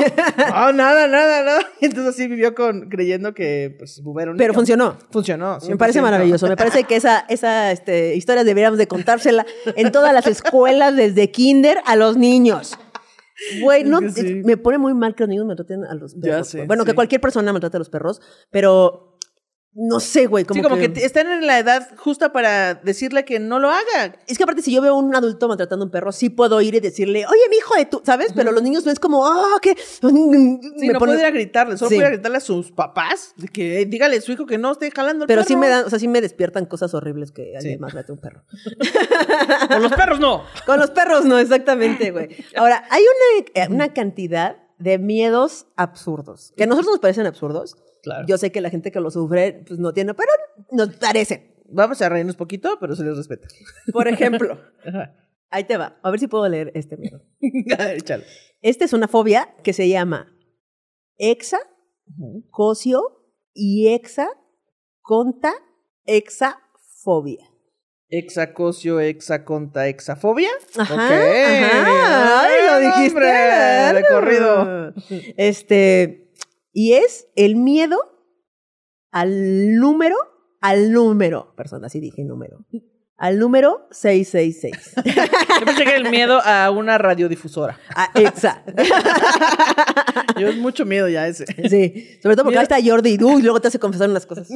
No, nada, nada, nada. Entonces así vivió con, creyendo que pues, Buba era un Pero niño. funcionó. Funcionó. Me parece 100%. maravilloso. Me parece que esa, esa este, historia deberíamos de contársela en todas las escuelas, desde kinder a los niños. Güey, no, Es que sí. me pone muy mal que los niños maltraten a los perros. sé, bueno, que cualquier persona maltrate a los perros, pero no sé, güey. Como sí, como que, que están en la edad justa para decirle que no lo haga. Es que aparte, si yo veo a un adulto maltratando a un perro, sí puedo ir y decirle, oye, mi hijo de tu, ¿sabes? Pero los niños no es como, ah, ¿qué? Sí, Me no pone- puede ir a gritarle, solo Sí. puede ir a gritarle a sus papás, que dígale a su hijo que no esté jalando el Pero perro. sí me dan, o sea, sí me despiertan cosas horribles que alguien Sí. maltrate a un perro. Con los perros no. Con los perros no, exactamente, güey. Ahora, hay una, eh, una cantidad de miedos absurdos, que a nosotros nos parecen absurdos. Claro. Yo sé que la gente que lo sufre, pues no tiene, pero nos parecen. Vamos a reírnos poquito, pero se les respeta. Por ejemplo, ahí te va. A ver si puedo leer este miedo. Esta es una fobia que se llama exa, cosio y exa, conta, exafobia. Exacosio, exaconta, exafobia. Ajá, Ok. ajá. Ay, lo dijiste. de corrido. Este, y es el miedo al número, al número, persona, así dije número, al número 666. Yo pensé que el miedo a una radiodifusora. Ah, exa. Yo es mucho miedo ya ese. Sí, sobre todo porque ahí está Jordi y uy, luego te hace confesar unas cosas.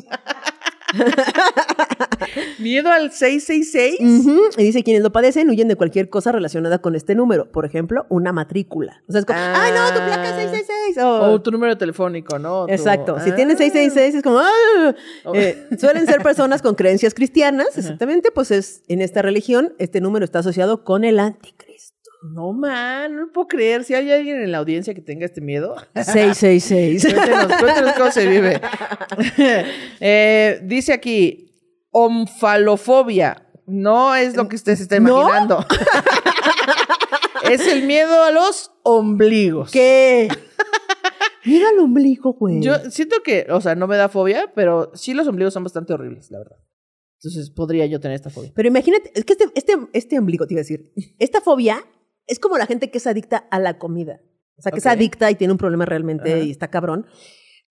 Miedo al 666. Ujú, Y dice, quienes lo padecen huyen de cualquier cosa relacionada con este número. Por ejemplo, una matrícula. O sea, es como, Ah. ¡ay, no, tu placa es 666! O- O tu número telefónico, ¿no? Tu- Exacto. Si Ah. tienes 666 es como... ¡ah! Oh. Eh, suelen ser personas con creencias cristianas. Exactamente, pues es en esta religión este número está asociado con el anticristo. No, man, no puedo creer. Si hay alguien en la audiencia que tenga este miedo, 666. cuéntenos, cuéntenos cómo se vive. Eh, dice aquí, omfalofobia. No es lo que usted se está ¿No? imaginando. es el miedo a los ombligos. ¿Qué? Mira el ombligo, güey. Yo siento que, o sea, no me da fobia, pero sí los ombligos son bastante horribles, la verdad. Entonces podría yo tener esta fobia. Pero imagínate, es que este, este, este ombligo, te iba a decir, esta fobia es como la gente que es adicta a la comida. O sea, que es adicta y tiene un problema realmente Ajá. y está cabrón.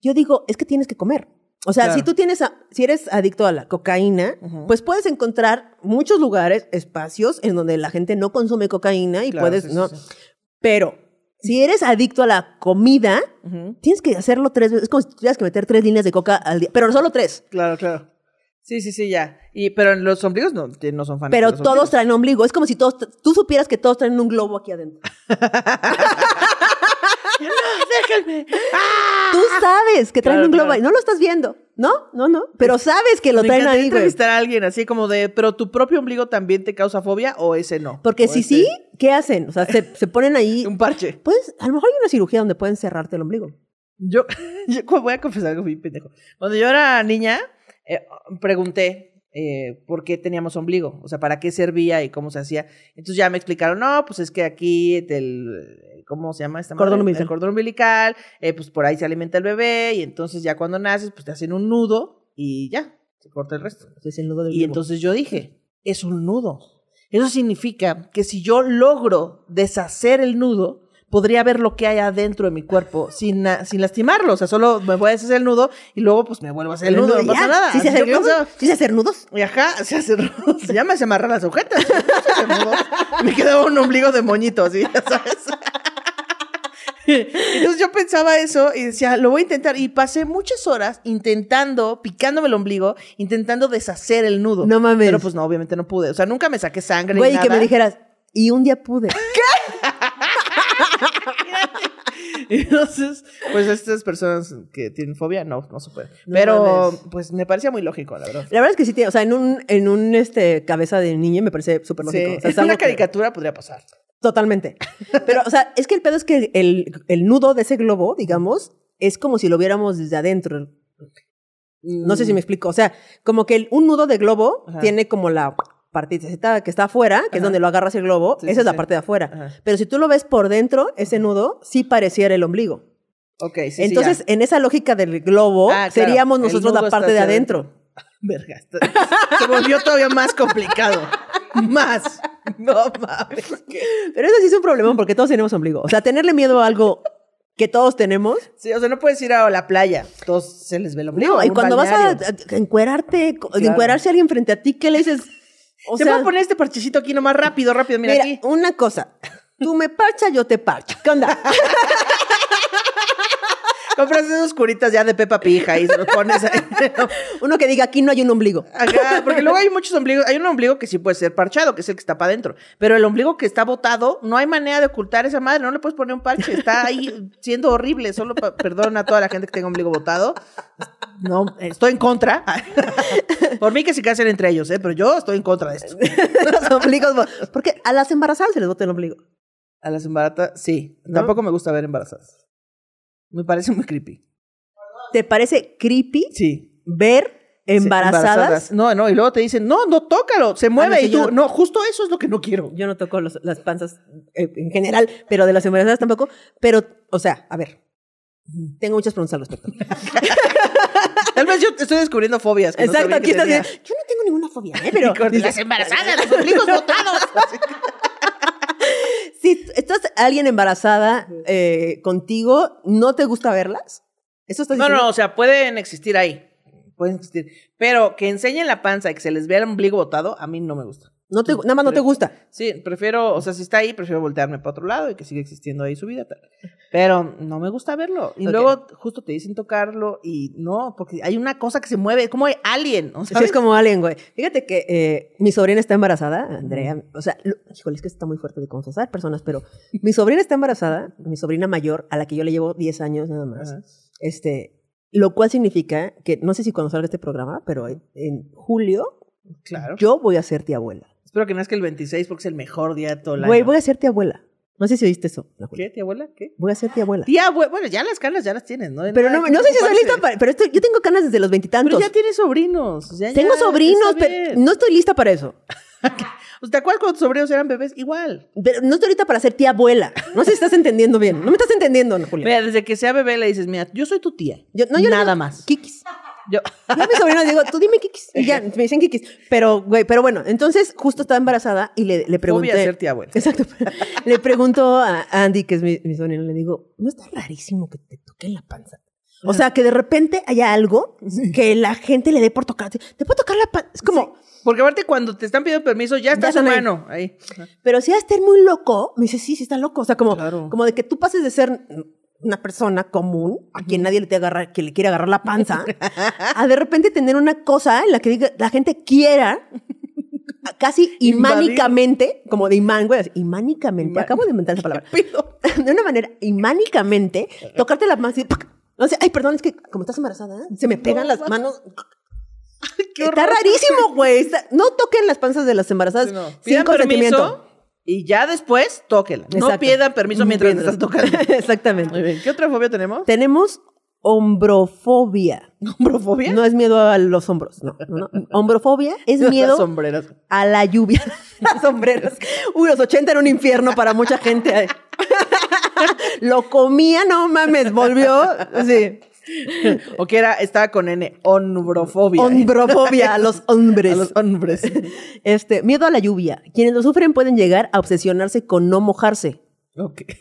Yo digo, es que tienes que comer. O sea, Claro. si tú tienes, a- si eres adicto a la cocaína, pues puedes encontrar muchos lugares, espacios en donde la gente no consume cocaína y Claro, puedes, sí, ¿no? sí. Pero si eres adicto a la comida, tienes que hacerlo tres veces. Es como si tuvieras que meter tres líneas de coca al día, pero solo tres. Claro, claro. Sí, sí, sí, ya. Y, pero los ombligos no, no son fanáticos. Pero todos ombligos. traen ombligo. Es como si todos, tú supieras que todos traen un globo aquí adentro. ¡Déjenme! Tú sabes que traen Claro, un globo claro. No lo estás viendo. No, no, no. Pero sabes que lo Me traen ahí, güey. entrevistar a alguien así como de, pero tu propio ombligo también te causa fobia o ese no. Porque si ese- sí, ¿qué hacen? O sea, se, se ponen ahí. Un parche. Pues, a lo mejor hay una cirugía donde pueden cerrarte el ombligo. Yo, yo voy a confesar algo bien pendejo. Cuando yo era niña, eh, pregunté eh, por qué teníamos ombligo, o sea, para qué servía y cómo se hacía. Entonces ya me explicaron, no, pues es que aquí ¿cómo se llama esta madre? Cordón umbilical. El cordón umbilical, eh, pues por ahí se alimenta el bebé y entonces ya cuando naces, pues te hacen un nudo y ya, se corta el resto. Es el nudo del Y entonces yo dije, es un nudo. Eso significa que si yo logro deshacer el nudo, podría ver lo que hay adentro de mi cuerpo sin, sin lastimarlo. O sea, solo me voy a deshacer el nudo y luego pues me vuelvo a hacer el, nudo, no ya. pasa nada. ¿Sí se hace nudos? pensaba. ¿Sí se hace nudos? Y ajá, se hace se llama se amarra las agujetas. Se hace nudo. Me quedaba un ombligo de moñito, así, ya sabes. Entonces yo pensaba eso y decía, lo voy a intentar. Y pasé muchas horas intentando, picándome el ombligo, intentando deshacer el nudo. No mames. Pero pues no, obviamente no pude. O sea, nunca me saqué sangre. Güey, y que me dijeras, y un día pude. Entonces, pues estas personas que tienen fobia, no, no se puede. Pero, pues me parecía muy lógico, la verdad. La verdad es que sí tiene, o sea, en un, en un este, cabeza de niño me parece súper lógico. Sí, O sea, es algo una que- caricatura podría pasar. Totalmente. Pero, o sea, es que el pedo es que el, el nudo de ese globo, digamos, es como si lo viéramos desde adentro. No sé si me explico. O sea, como que el- un nudo de globo Ajá. tiene como la partecita que está afuera, que es donde lo agarras el globo. Sí, esa sí, es la sí. parte de afuera. Ajá. Pero si tú lo ves por dentro, ese nudo sí pareciera el ombligo. Ok, sí, Entonces, en esa lógica del globo, Ah, seríamos nosotros la parte de adentro. Verga, se volvió todavía más complicado. Más. No mames. ¿qué? Pero eso sí es un problema porque todos tenemos ombligo. O sea, tenerle miedo a algo que todos tenemos. Sí, o sea, no puedes ir a la playa. Todos se les ve el ombligo. No, y cuando vas a, encuerarte, Claro. encuerarse a alguien frente a ti, ¿qué le dices? O Se sea, puede poner este parchecito aquí nomás rápido, rápido. Mira, mira, aquí. una cosa. Tú me parchas, yo te parcho. ¿Qué onda? Compras esos curitas ya de Pepa Pija y se los pones ahí. Uno que diga, aquí no hay un ombligo. Ajá, porque luego hay muchos ombligos. Hay un ombligo que sí puede ser parchado, que es el que está para adentro. Pero el ombligo que está botado, no hay manera de ocultar esa madre. No le puedes poner un parche. Está ahí siendo horrible. Solo perdón a toda la gente que tenga ombligo botado. No, estoy en contra. Por mí que se casen entre ellos, ¿eh? Pero yo estoy en contra de esto. Los ombligos. Porque a las embarazadas se les bota el ombligo. A las embarazadas, sí. ¿No? Tampoco me gusta ver embarazadas. Me parece muy creepy. ¿Te parece creepy Sí. ver embarazadas? No, no, y luego te dicen, no, no, tócalo, se mueve. no sé, y tú, no- no, justo eso es lo que no quiero. Yo no toco los- las panzas eh, en general, pero de las embarazadas tampoco. Pero, o sea, a ver. Tengo muchas preguntas al respecto. Tal vez yo estoy descubriendo fobias. que Exacto, aquí estás yo no tengo ninguna fobia, ¿eh? Pero las embarazadas, los ombligos botados. si estás alguien embarazada eh, contigo, ¿no te gusta verlas? ¿Eso estás No, diciendo? no, o sea, pueden existir ahí. Pueden existir. Pero que enseñen la panza y que se les vea el ombligo botado, a mí no me gusta. No te- nada más no te gusta. Sí, prefiero, o sea, si está ahí, prefiero voltearme para otro lado y que siga existiendo ahí su vida. tal. Pero no me gusta verlo. Y luego justo te dicen tocarlo y no, porque hay una cosa que se mueve, como alien. O Sí, es como alguien, güey. Fíjate que eh, mi sobrina está embarazada, Andrea. O sea, lo- híjole, es que está muy fuerte de confesar personas, pero mi sobrina está embarazada, mi sobrina mayor, a la que yo le llevo 10 años nada más. Este, lo cual significa que, no sé si cuando salga este programa, pero en, en julio Claro. yo voy a ser tía abuela. Espero que nazca el 26 porque es el mejor día de todo el Güey, año. voy a ser tía abuela. No sé si oíste eso. ¿Qué, tía abuela? ¿Qué? Voy a ser tía abuela. Tía abuela. Bueno, ya las canas ya las tienes, ¿no? Pero no, que no sé si estoy lista para. Pero estoy- yo tengo canas desde los veintitantos. Pero ya tienes sobrinos. ya- Tengo ya, sobrinos, pero no estoy lista para eso. ¿Te acuerdas cuando tus sobrinos eran bebés? Igual. Pero no estoy lista para ser tía abuela. No sé si estás entendiendo bien. No me estás entendiendo, Ana Julia. Mira, desde que sea bebé le dices, mira, yo soy tu tía. Yo- no, yo no- Nada más. Kikis. Yo, Yo a mis sobrinos digo, tú dime Kikis. Y ya, me dicen Kikis. Pero, güey, pero bueno, entonces justo estaba embarazada y le, le pregunté. Fobia a ser tía abuela. Exacto. le pregunto a Andy, que es mi, mi sobrino, le digo, ¿no está rarísimo que te toque la panza? O sea, que de repente haya algo que la gente le dé por tocar. ¿Te puedo tocar la panza? Es como, Porque aparte cuando te están pidiendo permiso, ya está Ya están ahí. pero si a estar muy loco, me dice, sí, sí está loco. O sea, como, Claro. como de que tú pases de ser una persona común, a quien nadie le, te agarra, que le quiere agarrar la panza, a de repente tener una cosa en la que diga, la gente quiera casi imánicamente, como de imán, güey, así, imánicamente, Imán. acabo de inventar esa palabra, de una manera imánicamente, tocarte la mano y ¡pac! no sé, ay, perdón, es que como estás embarazada, ¿eh? se me pegan las manos. Qué Está rarísimo, güey. No toquen las panzas de las embarazadas Sí, no. sin consentimiento. permiso y ya después tóquela. No pidan permiso mientras estás tocando. Exactamente. Muy bien. ¿Qué otra fobia tenemos? Tenemos hombrofobia. ¿Hombrofobia? No es miedo a los hombros, no, no, no. Hombrofobia es Las miedo sombreras. a la lluvia. Las sombreros. Uy, los 80 era un infierno para mucha gente. Lo comía, no mames, volvió. Sí. O que era, estaba con N, hombrofobia. Hombrofobia a los hombres. A los hombres. Este, miedo a la lluvia. Quienes lo sufren pueden llegar a obsesionarse con no mojarse.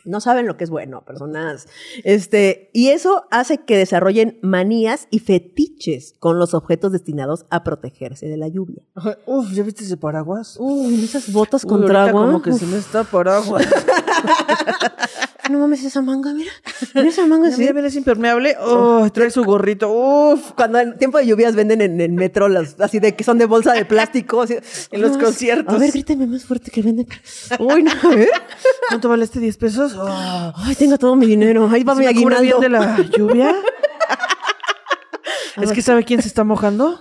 No saben lo que es bueno, personas. Este, y eso hace que desarrollen manías y fetiches con los objetos destinados a protegerse de la lluvia. Uf, ¿ya viste ese paraguas? Uy, esas botas Uy, contra ahorita agua. como que Uf, se me está paraguas. no mames esa manga, mira. Mira esa manga mira, es impermeable. Oh, trae su gorrito. Uf. Cuando en tiempo de lluvias venden en el metro las así de que son de bolsa de plástico. así. En los No, conciertos. A ver, gríteme más fuerte que venden. Uy, no, a ver. ¿Cuánto vale este 10 pesos? Oh. Ay, tengo todo mi dinero. Ahí va ¿Sí mi bien aguinaldo. de la lluvia? es que ¿sabe quién se está mojando?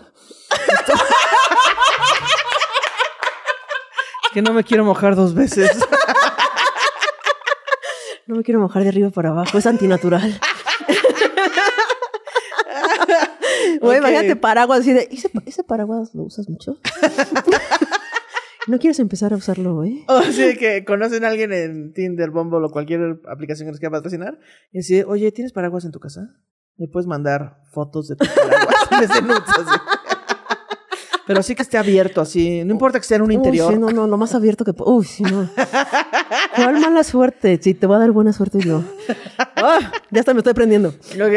Que no me quiero mojar dos veces. No me quiero mojar de arriba para abajo, es antinatural. Güey, Ok. imagínate paraguas así de. ¿Ese, ese paraguas lo usas mucho? ¿No quieres empezar a usarlo, eh? O así que conocen a alguien en Tinder, Bumble o cualquier aplicación que les quiera patrocinar. Y así, oye, ¿tienes paraguas en tu casa? Me puedes mandar fotos de tu paraguas. en vez de nudes, así. Pero así que esté abierto, así. No importa que esté en un Uy, interior. sí, no, no, lo más abierto que puedo. Uy, sí, no. ¿Cuál mala suerte? Sí, te va a dar buena suerte yo. Ah, ya hasta me estoy prendiendo. Ok.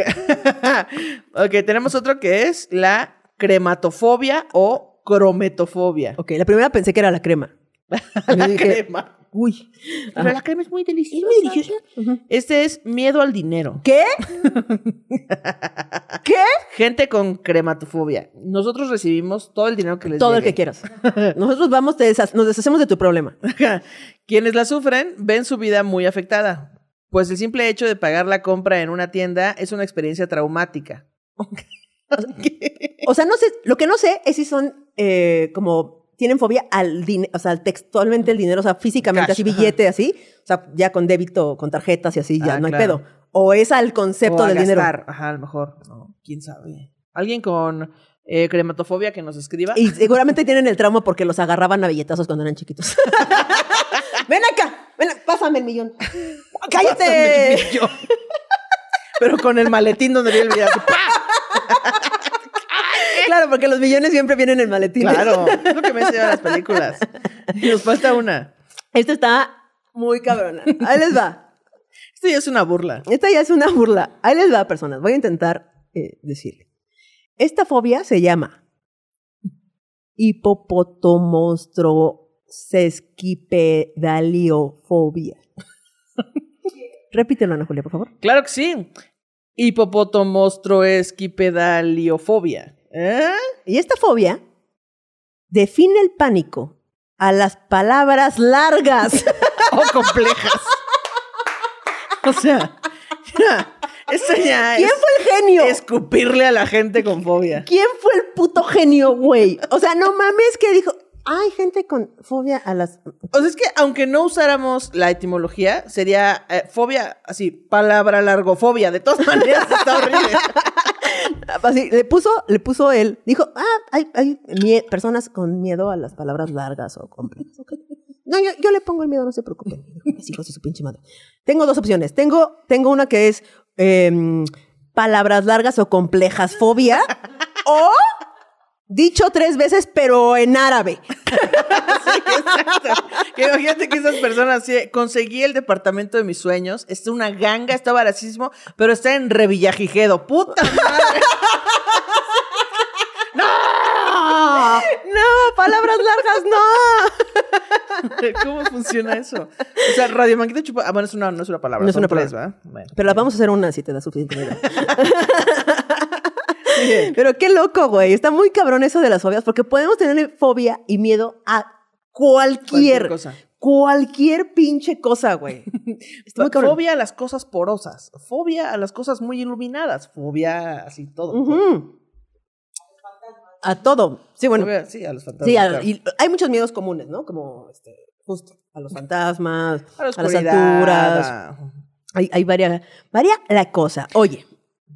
ok, tenemos otro que es la crematofobia o crometofobia. Ok, la primera pensé que era la crema. La dije, crema. Uy. Pero Ajá. la crema es muy deliciosa. Es muy deliciosa. Este es miedo al dinero. ¿Qué? ¿Qué? Gente con crematofobia. Nosotros recibimos todo el dinero que les Todo el que quieras. Nosotros vamos, te desha- nos deshacemos de tu problema. Quienes la sufren ven su vida muy afectada, pues el simple hecho de pagar la compra en una tienda es una experiencia traumática. O sea, no sé, lo que no sé es si son eh, como tienen fobia al dinero, o sea, textualmente el dinero, o sea, físicamente, Cash, así billete, así, o sea, ya con débito, con tarjetas y así, ya Ah, no hay claro. pedo. O es al concepto O del dinero. Ajá, a lo mejor. No, quién sabe. Alguien con eh, crematofobia que nos escriba. Y seguramente tienen el trauma porque los agarraban a billetazos cuando eran chiquitos. ven acá, ven, pásame el millón. Pásame ¡Cállate! el millón. Pero con el maletín donde viene el video. así, ¡pa! Claro, porque los millones siempre vienen en el maletín. Claro, es lo que me enseñan las películas. Y nos falta una. Esto está muy cabrona. Ahí les va. Esto ya es una burla. Esta ya es una burla. Ahí les va, personas. Voy a intentar eh, decirle. Esta fobia se llama hipopotomonstrosesquipedaliofobia. Repítelo, Ana Julia, por favor. Claro que sí. Hipopotomostroesquipedaliofobia. ¿Eh? Y esta fobia define el pánico a las palabras largas. O complejas. O sea, ya, eso ya ¿Quién es fue el genio? escupirle a la gente con fobia. ¿Quién fue el puto genio, güey? O sea, no mames que dijo, hay gente con fobia a las... O sea, es que aunque no usáramos la etimología, sería eh, fobia, así, palabra largofobia. De todas maneras, está horrible. Así, le puso, le puso él, dijo, ah, hay, hay mie- personas con miedo a las palabras largas o complejas. No, yo, yo le pongo el miedo, no se preocupen. Mis hijos de su pinche madre. Tengo dos opciones. Tengo, tengo una que es em, palabras largas o complejas fobia o dicho tres veces, pero en árabe. Que imagínate que esas personas, sí, conseguí el departamento de mis sueños, es una ganga, está baratísimo, pero está en Revillagigedo. ¡Puta madre! No, palabras largas, no. ¿Cómo funciona eso? O sea, Radio Manguito Chupa... Ah, bueno, es una, no es una palabra. No es una tres, palabra. ¿verdad? Bueno. Pero las vamos a hacer una si te da suficiente Pero qué loco, güey. Está muy cabrón eso de las fobias, porque podemos tener fobia y miedo a cualquier, Cualquier cosa. cualquier pinche cosa, güey. Está muy cabrón. Fobia a las cosas porosas. Fobia a las cosas muy iluminadas. Fobia así todo. Ujú. A todo. Sí, bueno. Fobia, sí, a los fantasmas. Sí, a- claro. y hay muchos miedos comunes, ¿no? Como este, justo a los fantasmas, a la a las alturas. Hay, hay varia, varia la cosa. Oye,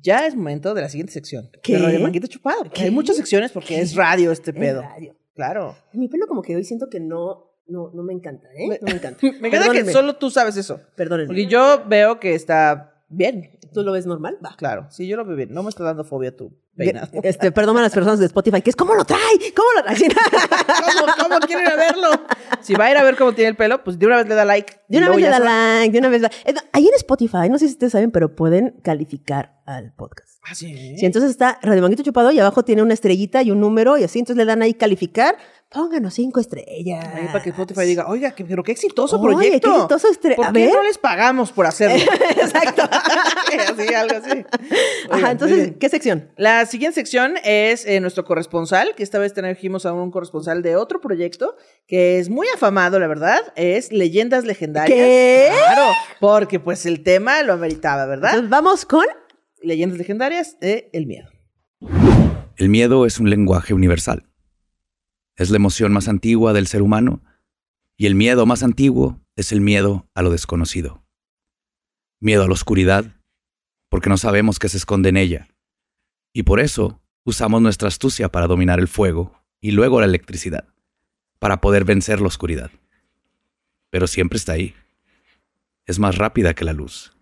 ya es momento de la siguiente sección. ¿Qué? De Radio Manguito Chupado. porque Hay muchas secciones porque es radio este Es pedo. radio. Claro. Mi pelo como que hoy siento que no, no, no me encanta, ¿eh? No me encanta. Me encanta que solo tú sabes eso. Perdónenme. Porque yo veo que está bien. ¿Tú lo ves normal? Va. Claro, sí, yo lo veo bien. No me está dando fobia tu peinado. Este, perdón a las personas de Spotify, que es ¿cómo lo trae? ¿Cómo lo trae? ¿Cómo, ¿Cómo quiere ir a verlo? Si va a ir a ver cómo tiene el pelo, pues de una vez le da like. De una vez le da like, de una vez da... Ahí en Spotify, no sé si ustedes saben, pero pueden calificar al podcast. Ah, sí. Si entonces está Radio Manguito Chupado y abajo tiene una estrellita y un número y así, entonces le dan ahí calificar, pónganos cinco estrellas. Ahí para que Spotify diga, oiga, que- pero qué exitoso Oye, proyecto. qué exitoso estre- ¿Por a qué ver. no les pagamos por hacerlo? Exacto. así, algo así. Oigan, Ajá, entonces. ¿qué sección? La siguiente sección es eh, nuestro corresponsal, que esta vez trajimos a un corresponsal de otro proyecto que es muy afamado, la verdad, es Leyendas Legendarias. ¿Qué? Claro, porque pues el tema lo ameritaba, ¿verdad? Entonces, vamos con... Leyendas Legendarias de El Miedo. El miedo es un lenguaje universal. Es la emoción más antigua del ser humano y el miedo más antiguo es el miedo a lo desconocido. Miedo a la oscuridad, porque no sabemos qué se esconde en ella. Y por eso usamos nuestra astucia para dominar el fuego y luego la electricidad, para poder vencer la oscuridad. Pero siempre está ahí. Es más rápida que la luz,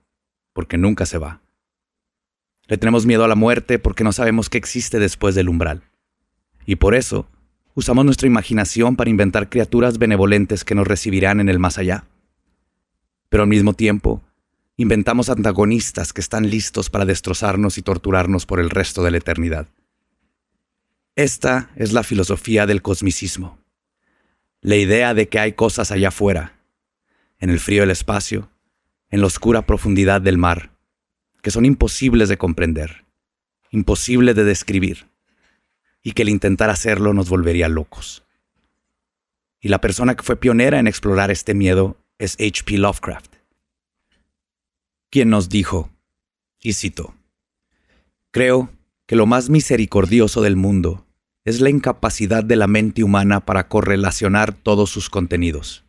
porque nunca se va. Le tenemos miedo a la muerte porque no sabemos qué existe después del umbral. Y por eso, usamos nuestra imaginación para inventar criaturas benevolentes que nos recibirán en el más allá. Pero al mismo tiempo, inventamos antagonistas que están listos para destrozarnos y torturarnos por el resto de la eternidad. Esta es la filosofía del cosmicismo. La idea de que hay cosas allá afuera, en el frío del espacio, en la oscura profundidad del mar, que son imposibles de comprender, imposibles de describir, y que el intentar hacerlo nos volvería locos. Y la persona que fue pionera en explorar este miedo es H.P. Lovecraft, quien nos dijo, y cito, Creo que lo más misericordioso del mundo es la incapacidad de la mente humana para correlacionar todos sus contenidos.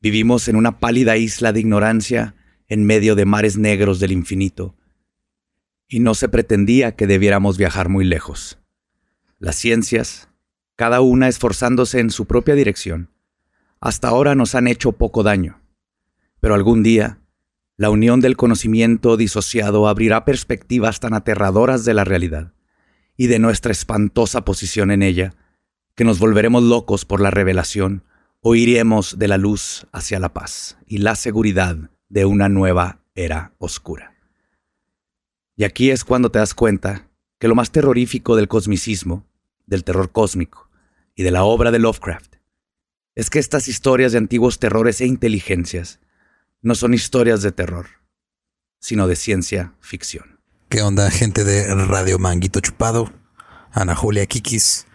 Vivimos en una pálida isla de ignorancia en medio de mares negros del infinito, y no se pretendía que debiéramos viajar muy lejos. Las ciencias, cada una esforzándose en su propia dirección, hasta ahora nos han hecho poco daño, pero algún día la unión del conocimiento disociado abrirá perspectivas tan aterradoras de la realidad y de nuestra espantosa posición en ella, que nos volveremos locos por la revelación o iremos de la luz hacia la paz y la seguridad de una nueva era oscura. Y aquí es cuando te das cuenta que lo más terrorífico del cosmicismo, del terror cósmico y de la obra de Lovecraft es que estas historias de antiguos terrores e inteligencias no son historias de terror, sino de ciencia ficción. ¿Qué onda, gente de Radio Manguito Chupado? Ana Julia Kikis.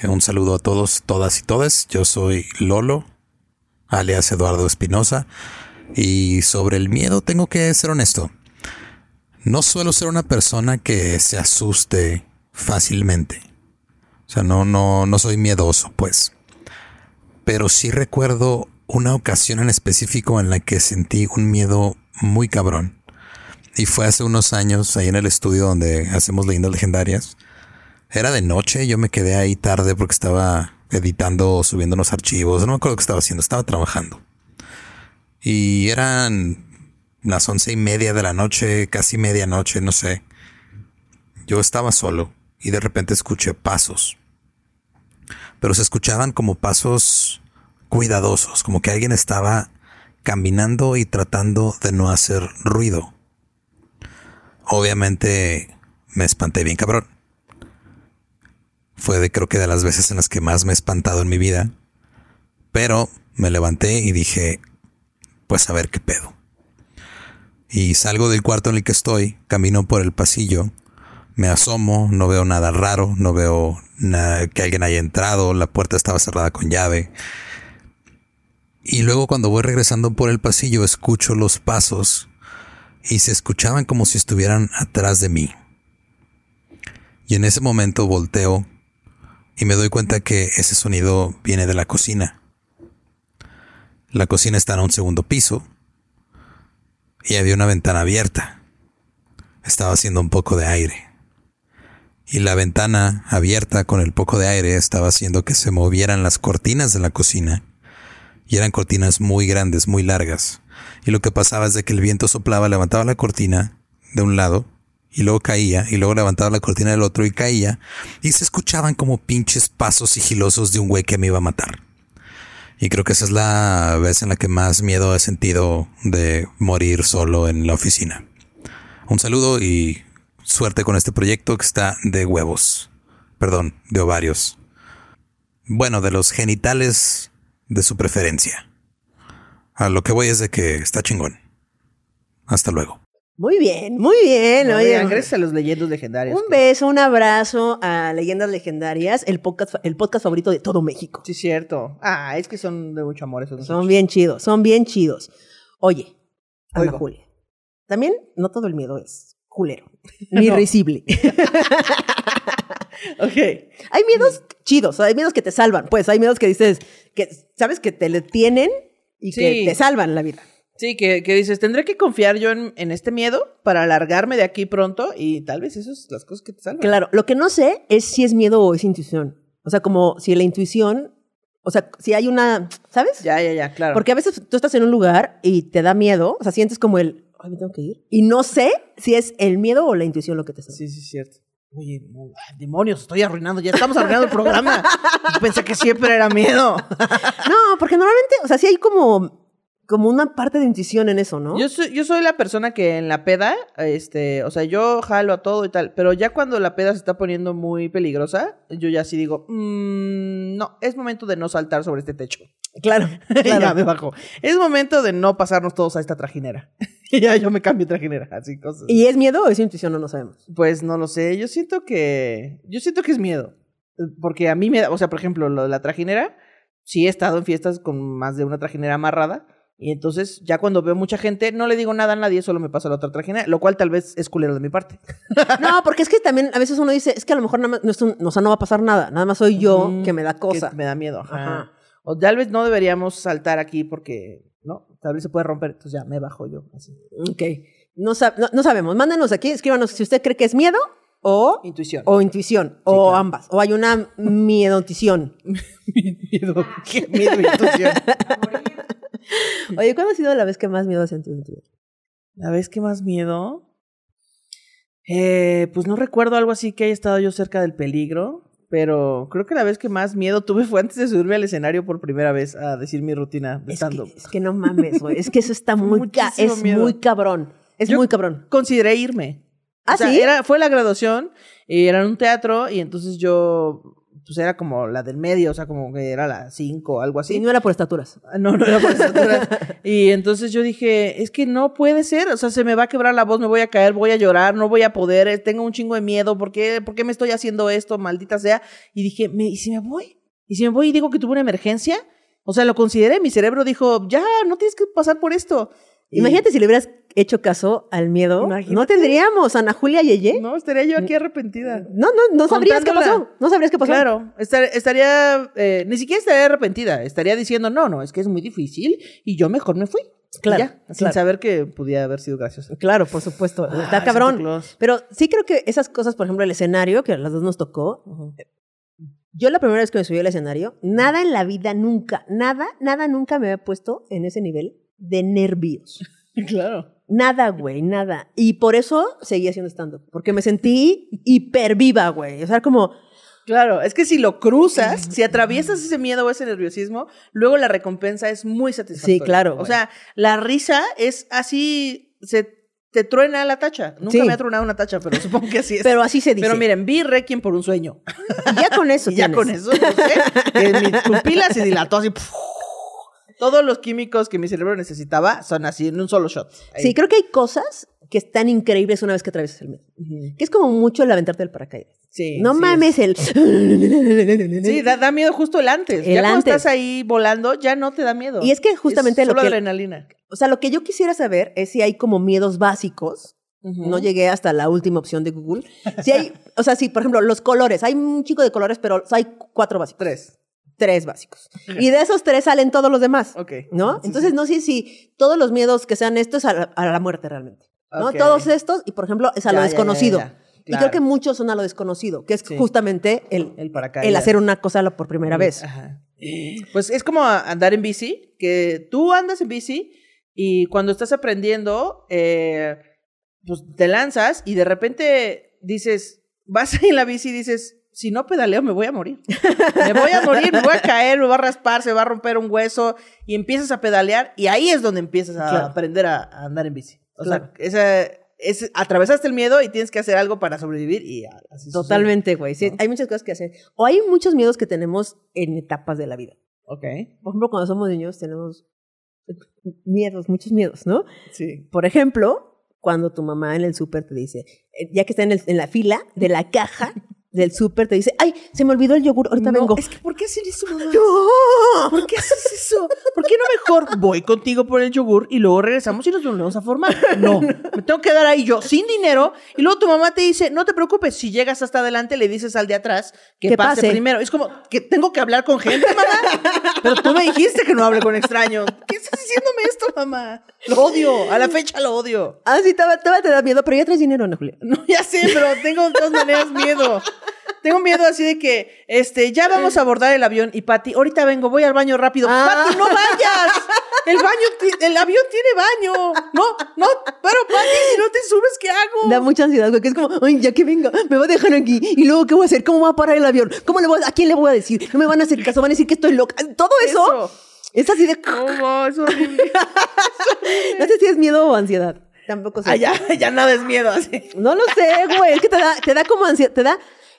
Eh, Un saludo a todos, todas y todas. Yo soy Lolo, alias Eduardo Espinosa. Y sobre el miedo tengo que ser honesto. No suelo ser una persona que se asuste fácilmente. O sea, no, no, no soy miedoso, pues. Pero sí recuerdo una ocasión en específico en la que sentí un miedo muy cabrón. Y fue hace unos años ahí en el estudio donde hacemos leyendas legendarias. Era de noche, yo me quedé ahí tarde porque estaba editando o subiendo unos archivos. No me acuerdo qué estaba haciendo, estaba trabajando. Y eran las once y media de la noche, casi medianoche, no sé. Yo estaba solo y de repente escuché pasos. Pero se escuchaban como pasos cuidadosos, como que alguien estaba caminando y tratando de no hacer ruido. Obviamente me espanté bien cabrón. Fue de creo que de las veces en las que más me he espantado en mi vida. Pero me levanté y dije, pues a ver qué pedo. Y salgo del cuarto en el que estoy, camino por el pasillo, me asomo, no veo nada raro, no veo na- que alguien haya entrado, la puerta estaba cerrada con llave. Y luego cuando voy regresando por el pasillo escucho los pasos y se escuchaban como si estuvieran atrás de mí. Y en ese momento volteo y me doy cuenta que ese sonido viene de la cocina. La cocina está en un segundo piso y había una ventana abierta. estaba haciendo un poco de aire. Y la ventana abierta con el poco de aire estaba haciendo que se movieran las cortinas de la cocina. Y eran cortinas muy grandes, muy largas. Y lo que pasaba es de que el viento soplaba, levantaba la cortina de un lado y luego caía y luego levantaba la cortina del otro y caía y se escuchaban como pinches pasos sigilosos de un güey que me iba a matar. Y creo que esa es la vez en la que más miedo he sentido de morir solo en la oficina. Un saludo y suerte con este proyecto que está de huevos. Perdón, de ovarios. Bueno, de los genitales de su preferencia. A lo que voy es de que está chingón. Hasta luego. Muy bien, muy bien. Oigan, gracias a los leyendas legendarios. un beso, un abrazo a Leyendas Legendarias, el podcast, el podcast favorito de todo México. Sí, cierto. Ah, es que son de mucho amor esos Son bien chidos, son bien chidos. Oye, Ana. Julia. También no todo el miedo es culero, ni No. risible. Ok. hay miedos chidos, hay miedos que te salvan, pues hay miedos que dices, que sabes que te detienen y que Sí. te salvan la vida. Sí, que, que dices, tendré que confiar yo en, en este miedo para alargarme de aquí pronto y tal vez esas son las cosas que te salvan. Claro, lo que no sé es si es miedo o es intuición. O sea, como si la intuición, o sea, si hay una, ¿sabes? Ya, ya, ya, claro. Porque a veces tú estás en un lugar y te da miedo, o sea, sientes como el, ay, me tengo que ir. Y no sé si es el miedo o la intuición lo que te salva. Sí, sí, cierto. Oye, no, demonios, estoy arruinando, ya estamos arruinando el programa. Yo pensé que siempre era miedo. No, porque normalmente, o sea, sí hay como, como una parte de intuición en eso, ¿no? Yo soy, yo soy la persona que en la peda, este, o sea, yo jalo a todo y tal, pero ya cuando la peda se está poniendo muy peligrosa, yo ya sí digo, "Mm, no, es momento de no saltar sobre este techo. Claro, ya claro. me bajo. Es momento de no pasarnos todos a esta trajinera. ya yo me cambio de trajinera, así cosas. ¿Y es miedo o es intuición? No lo sabemos. Pues no lo sé, yo siento que, yo siento que es miedo. Porque a mí me da, o sea, por ejemplo, lo de la trajinera, sí he estado en fiestas con más de una trajinera amarrada. Y entonces, ya cuando veo mucha gente, no le digo nada a nadie, solo me paso a la otra trajinera, lo cual tal vez es culero de mi parte. No, porque es que también a veces uno dice, es que a lo mejor nada más, no, es un- o sea, no va a pasar nada, nada más soy yo que me da cosa. Que me da miedo, ajá. Ajá. O tal vez no deberíamos saltar aquí porque, ¿no? Tal vez se puede romper, entonces ya me bajo yo. Así. Ok. No, sab- no, no sabemos. Mándenos aquí, escríbanos si usted cree que es miedo o, Intuición. o intuición, o claro. ambas. O hay una miedotición. miedo. Qué miedo, intuición. Oye, ¿cuándo ha sido la vez que más miedo has sentido en tu vida? La vez que más miedo. Eh, pues no recuerdo algo así que haya estado yo cerca del peligro. Pero creo que la vez que más miedo tuve fue antes de subirme al escenario por primera vez a decir mi rutina de Es que, stand-up. es que no mames, güey. Es que eso está muy, ca- es miedo. muy cabrón. Es Yo- muy cabrón. Consideré irme. ¿Ah, O sea, sí? Era, fue la graduación y era en un teatro y entonces yo, pues era como la del medio, o sea, como que era la 5 o algo así. Sí, no era por estaturas. Ah, No, no era por estatura. y entonces yo dije, es que no puede ser, o sea, se me va a quebrar la voz, me voy a caer, voy a llorar, no voy a poder, eh, tengo un chingo de miedo, ¿por qué, por qué me estoy haciendo esto, maldita sea? Y dije, ¿me, ¿y si me voy? ¿Y si me voy y digo que tuve una emergencia? O sea, lo consideré, mi cerebro dijo, ya, no tienes que pasar por esto. Y- Imagínate si le hubieras hecho caso al miedo. Imagínate. No tendríamos Ana Julia Yeye. No, estaría yo aquí arrepentida. No, no, no sabrías qué pasó. No sabrías qué pasó. Claro, estar- estaría, eh, ni siquiera estaría arrepentida, estaría diciendo, no, no, es que es muy difícil y yo mejor me fui. Claro, ya, sin saber que podía haber sido gracioso. Claro, por supuesto. Está cabrón. Pero sí creo que esas cosas, por ejemplo, el escenario, que a las dos nos tocó. Yo la primera vez que me subí al escenario, nada en la vida, nunca, nada, nada nunca me había puesto en ese nivel de nervios. Claro. Nada, güey, nada. Y por eso seguí haciendo stand-up. Porque me sentí hiper viva, güey. O sea, como, Claro, es que si lo cruzas, si atraviesas ese miedo o ese nerviosismo, luego la recompensa es muy satisfactoria. Sí, claro, O sea, la risa es así, se te truena la tacha. Nunca Sí. me ha tronado una tacha, pero supongo que así es. pero así se dice. Pero miren, vi Requiem por un sueño. Y ya con eso Y ya con eso, no sé, que mi pupila se dilató así. Todos los químicos que mi cerebro necesitaba son así en un solo shot. Ahí. Sí, creo que hay cosas que están increíbles una vez que atraviesas el miedo. Ujú. Que es como mucho el aventarte del paracaídas. Sí, no sí mames el... Sí, da, da miedo justo el antes. El ya cuando antes. estás ahí volando, ya no te da miedo. Y es que justamente Es lo que- adrenalina. O sea, lo que yo quisiera saber es si hay como miedos básicos. No llegué hasta la última opción de Google. Si hay, o sea, si por ejemplo los colores, hay un chico de colores, pero hay cuatro básicos. Tres. Tres básicos. Y de esos tres salen todos los demás. Ok. ¿No? Sí, Entonces sí. no sé si todos los miedos que sean estos a la, a la muerte realmente. ¿no? Todos estos, y por ejemplo, es a lo Ya, ya, ya, desconocido. Y creo que muchos son a lo desconocido, que es justamente el, El hacer una cosa por primera vez. Ajá. Pues es como andar en bici, que tú andas en bici y cuando estás aprendiendo, eh, pues te lanzas y de repente dices, vas en la bici y dices, si no pedaleo me voy a morir. Me voy a morir, me voy a caer, me va a raspar, se va a romper un hueso y empiezas a pedalear y ahí es donde empiezas a Claro. aprender a, a andar en bici. O Claro. sea, esa, es, atravesaste el miedo y tienes que hacer algo para sobrevivir y así. Totalmente, güey. Sí, ¿No? hay muchas cosas que hacer. O hay muchos miedos que tenemos en etapas de la vida. Ok, Por ejemplo, cuando somos niños tenemos miedos, muchos miedos, ¿no? sí. Por ejemplo, cuando tu mamá en el súper te dice, eh, ya que está en, el- en la fila de la caja del súper, te dice, ay, se me olvidó el yogur, ahorita No, vengo. Es que, ¿por qué hacer eso, mamá? ¡No! ¿Por qué haces eso? ¿Por qué no mejor voy contigo por el yogur y luego regresamos y nos volvemos a formar? No, me tengo que quedar ahí yo sin dinero y luego tu mamá te dice, no te preocupes, si llegas hasta adelante le dices al de atrás que, Que pase, pase. primero. Es como que tengo que hablar con gente, mamá. Pero tú me dijiste que no hable con extraños. ¿Qué estás diciéndome esto, mamá? Lo odio, a la fecha lo odio. Ah, sí, todavía te da miedo, pero ya traes dinero, Ana Julia. No, ya sé, pero tengo de todas maneras miedo. Tengo miedo así de que, este, ya vamos a abordar el avión y Pati, ahorita vengo, voy al baño rápido. Ah. Pati, no vayas. El baño, el avión tiene baño. No, no, pero Pati, si no te subes, ¿qué hago? Da mucha ansiedad, güey, que es como, ay, ya que venga, me va a dejar aquí. ¿Y luego qué voy a hacer? ¿Cómo va a parar el avión? ¿Cómo le voy a, ¿A quién le voy a decir? No me van a hacer caso, van a decir que estoy loca. Todo eso, Eso. es así de... No, no, es horrible. No sé si es miedo o ansiedad. Tampoco sé. Ah, ya, ya nada es miedo así. No lo sé, güey. Es que te da, te da como ansiedad. Te da.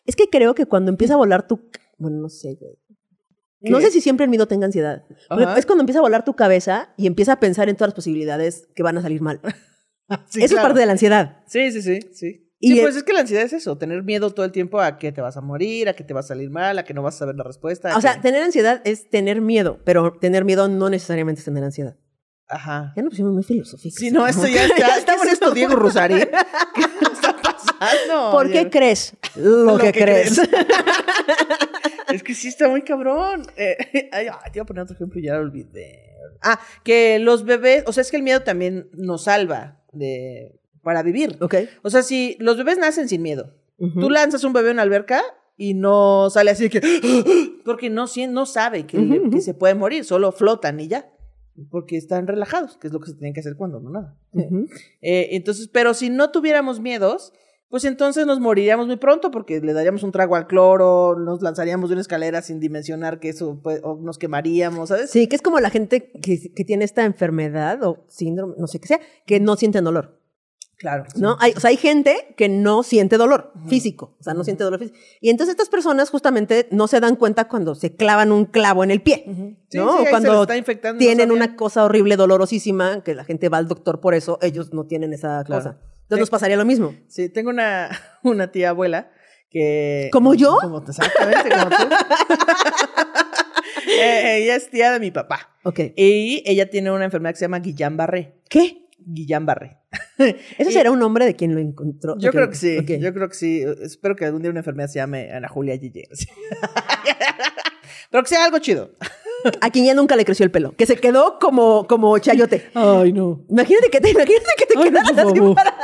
Es que creo que cuando empieza a volar tu. Bueno, no sé, güey. No sé si siempre el miedo tenga ansiedad. Es cuando empieza a volar tu cabeza y empieza a pensar en todas las posibilidades que van a salir mal. Sí, Eso es parte de la ansiedad. Sí, sí, sí, sí. Y sí, pues es que la ansiedad es eso, tener miedo todo el tiempo a que te vas a morir, a que te va a salir mal, a que no vas a saber la respuesta. O sea, tener ansiedad es tener miedo, pero tener miedo no necesariamente es tener ansiedad. Ajá. Ya nos pusimos muy filosóficos. Sí, no, esto ya está. ¿Qué estamos es esto, Diego Rosari? ¿Qué está pasando? ¿Por qué crees lo, que, crees? Es que sí está muy cabrón. Eh, ay, ay, te iba a poner otro ejemplo y ya lo olvidé. Ah, que los bebés, o sea, es que el miedo también nos salva de para vivir. ok. O sea, si los bebés nacen sin miedo, tú lanzas un bebé en una alberca y no sale así que porque no no sabe que, se puede morir, solo flotan y ya. Porque están relajados, que es lo que se tiene que hacer cuando no nada. Eh, entonces, pero si no tuviéramos miedos, pues entonces nos moriríamos muy pronto porque le daríamos un trago al cloro, nos lanzaríamos de una escalera sin dimensionar que eso, pues, o nos quemaríamos, ¿sabes? Sí, que es como la gente que, que tiene esta enfermedad o síndrome, no sé qué sea, que no sienten dolor. Claro. ¿no? Hay, o sea, hay gente que no siente dolor físico, o sea, no siente dolor físico. Y entonces estas personas justamente no se dan cuenta cuando se clavan un clavo en el pie, Sí, ¿no? sí, O cuando no tienen una cosa horrible, dolorosísima, que la gente va al doctor por eso, ellos no tienen esa Claro. cosa. Entonces nos pasaría lo mismo. Sí, tengo una, una tía abuela que... ¿Como yo? Como, exactamente, como tú. Eh, ella es tía de mi papá. Ok. Y ella tiene una enfermedad que se llama Guillain-Barré. ¿Qué? Guillain-Barré. ¿Eso será un nombre de quien lo encontró? Yo creo que sí, yo creo que sí. Espero que algún día una enfermedad se llame Ana Julia Gille. Pero que sea algo chido. A quien ya nunca le creció el pelo, que se quedó como, como chayote. Ay, no. Imagínate que te, imagínate que te Ay, quedaras así, para-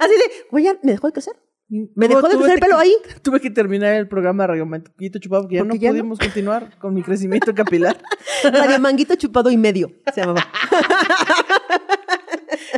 así de, güey, ya me dejó de crecer. Me dejó de crecer el que- pelo ahí. Tuve que terminar el programa Radio Manquito Chupado porque ya Porque no ya no. pudimos continuar con mi crecimiento capilar. Radio Manguito chupado y medio se llamaba.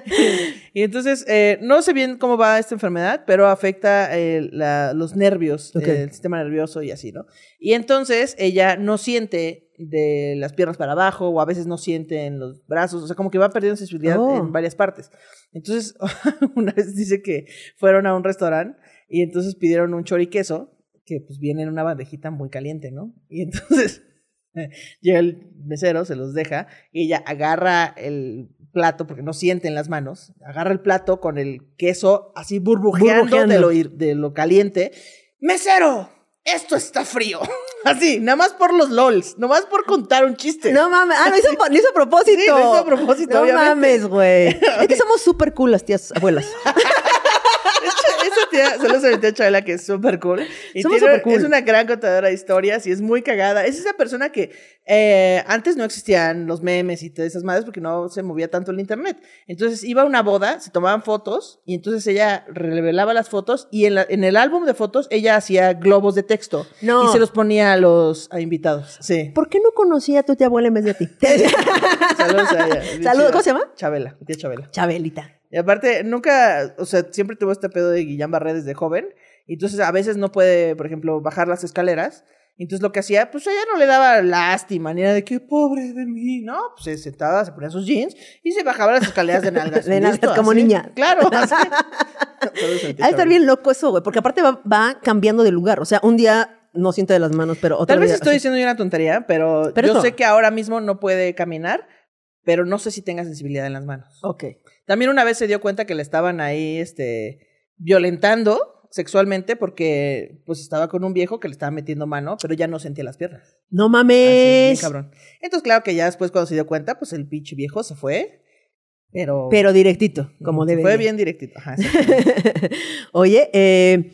Y entonces, eh, no sé bien cómo va esta enfermedad, pero afecta eh, la- los nervios, Ok. eh, el sistema nervioso y así, ¿no? Y entonces ella no siente de las piernas para abajo o a veces no siente en los brazos, o sea, como que va perdiendo sensibilidad Oh. en varias partes. Entonces, una vez dice que fueron a un restaurante y entonces pidieron un choriqueso que pues viene en una bandejita muy caliente, ¿no? Y entonces llega el mesero, se los deja y ella agarra el plato porque no siente en las manos, agarra el plato con el queso así burbujeando, Burbujeando. De, lo, de lo caliente. ¡Mesero! Esto está frío. Así, nada más por los LOLs, nada más por contar un chiste. No mames. Ah, lo hizo, lo hizo a propósito. Sí, lo hizo a propósito, No obviamente. mames, güey. Es que somos súper cool las tías abuelas. Esa tía, solo se metió a Chabela, que es súper cool. Y Somos tiene- supercool. es una gran contadora de historias y es muy cagada. Es esa persona que eh, antes no existían los memes y todas esas madres porque no se movía tanto el internet. Entonces iba a una boda, se tomaban fotos y entonces ella revelaba las fotos y en, la- en el álbum de fotos ella hacía globos de texto No. y se los ponía a los a invitados. Sí. ¿Por qué no conocía a tu tía abuela en vez de a ti? Saludos a ella. Saludos. ¿cómo se llama? Chabela, tía Chabela. Chabelita. Y aparte, nunca, o sea, siempre tuvo este pedo de Guillain Barré desde joven. Y entonces a veces no puede, por ejemplo, bajar las escaleras. Y Entonces lo que hacía, pues ella no le daba lástima, ni era de que pobre de mí, ¿no? Pues se sentaba, se ponía sus jeans y se bajaba las escaleras de nalgas. De nalgas, Listo, como así. niña. Claro, así. Ha de estar bien loco eso, güey, porque aparte va, va cambiando de lugar. O sea, un día no siente de las manos, pero otro Tal vez día- estoy diciendo yo una tontería, pero, Pero yo eso- sé que ahora mismo no puede caminar, pero no sé si tenga sensibilidad en las manos. Ok. También una vez se dio cuenta que le estaban ahí, este, violentando sexualmente porque, pues, estaba con un viejo que le estaba metiendo mano, pero ya no sentía las piernas. No Así, mames. bien cabrón. Entonces, claro que ya después cuando se dio cuenta, pues, el pinche viejo se fue, pero... Pero directito, como debe. Fue bien directito. Ajá. Oye, eh,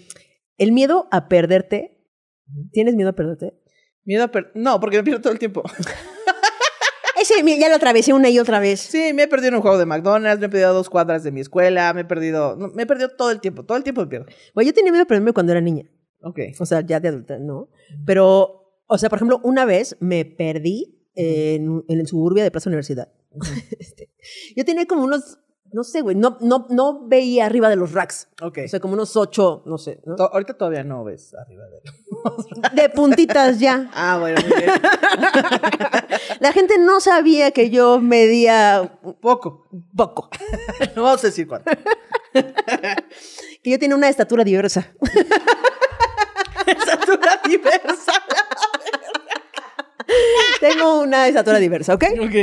el miedo a perderte. ¿Tienes miedo a perderte? Miedo a per- No, porque me pierdo todo el tiempo. Ese ya lo atravesé una y otra vez. Sí, me he perdido en un juego de McDonald's, me he perdido a dos cuadras de mi escuela, me he perdido... no, me he perdido todo el tiempo, todo el tiempo me pierdo. Güey, yo tenía miedo a perderme cuando era niña. Ok. O sea, ya de adulta, ¿no? Pero, o sea, por ejemplo, una vez me perdí en, en el suburbio de Plaza Universidad. Este, yo tenía como unos, no sé, güey, no, no, no veía arriba de los racks. Ok. O sea, como unos ocho, no sé, ¿no? To- ahorita todavía no ves arriba de él. De puntitas ya. Ah, bueno, muy bien. La gente no sabía que yo medía Poco. poco, No vamos a decir cuánto. que yo tenía una estatura diversa. Estatura diversa. Tengo una estatura diversa, ¿ok? Ok.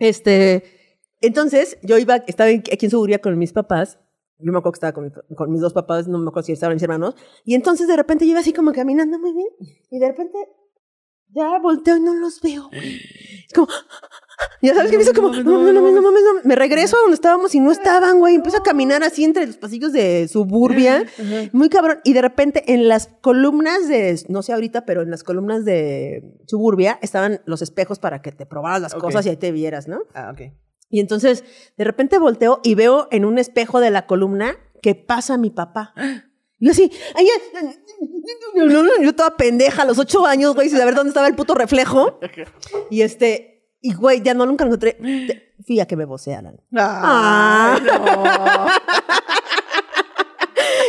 Este, entonces, yo iba, estaba aquí en Suburbia con mis papás. Yo me acuerdo que estaba con, mi- con mis dos papás, no me acuerdo si estaban mis hermanos. Y entonces, de repente, yo iba así como caminando muy bien. Y de repente, ya volteo y no los veo. güey. Es como, ya sabes que me hizo como, no, no, no, no, no, mames, no. Me regreso a donde estábamos y no estaban, güey. Empiezo a caminar así entre los pasillos de Suburbia. Muy cabrón. Y de repente, en las columnas de, no sé ahorita, pero en las columnas de Suburbia estaban los espejos para que te probaras las cosas y ahí te vieras, ¿no? Ah, ok. Y entonces, de repente volteo y veo en un espejo de la columna que pasa mi papá. Y yo así, ay, no, no, yo toda pendeja a los ocho años, güey, sin saber dónde estaba el puto reflejo. Y este, y güey, ya no, nunca lo encontré. Fui a que me vocearan. Ay, no.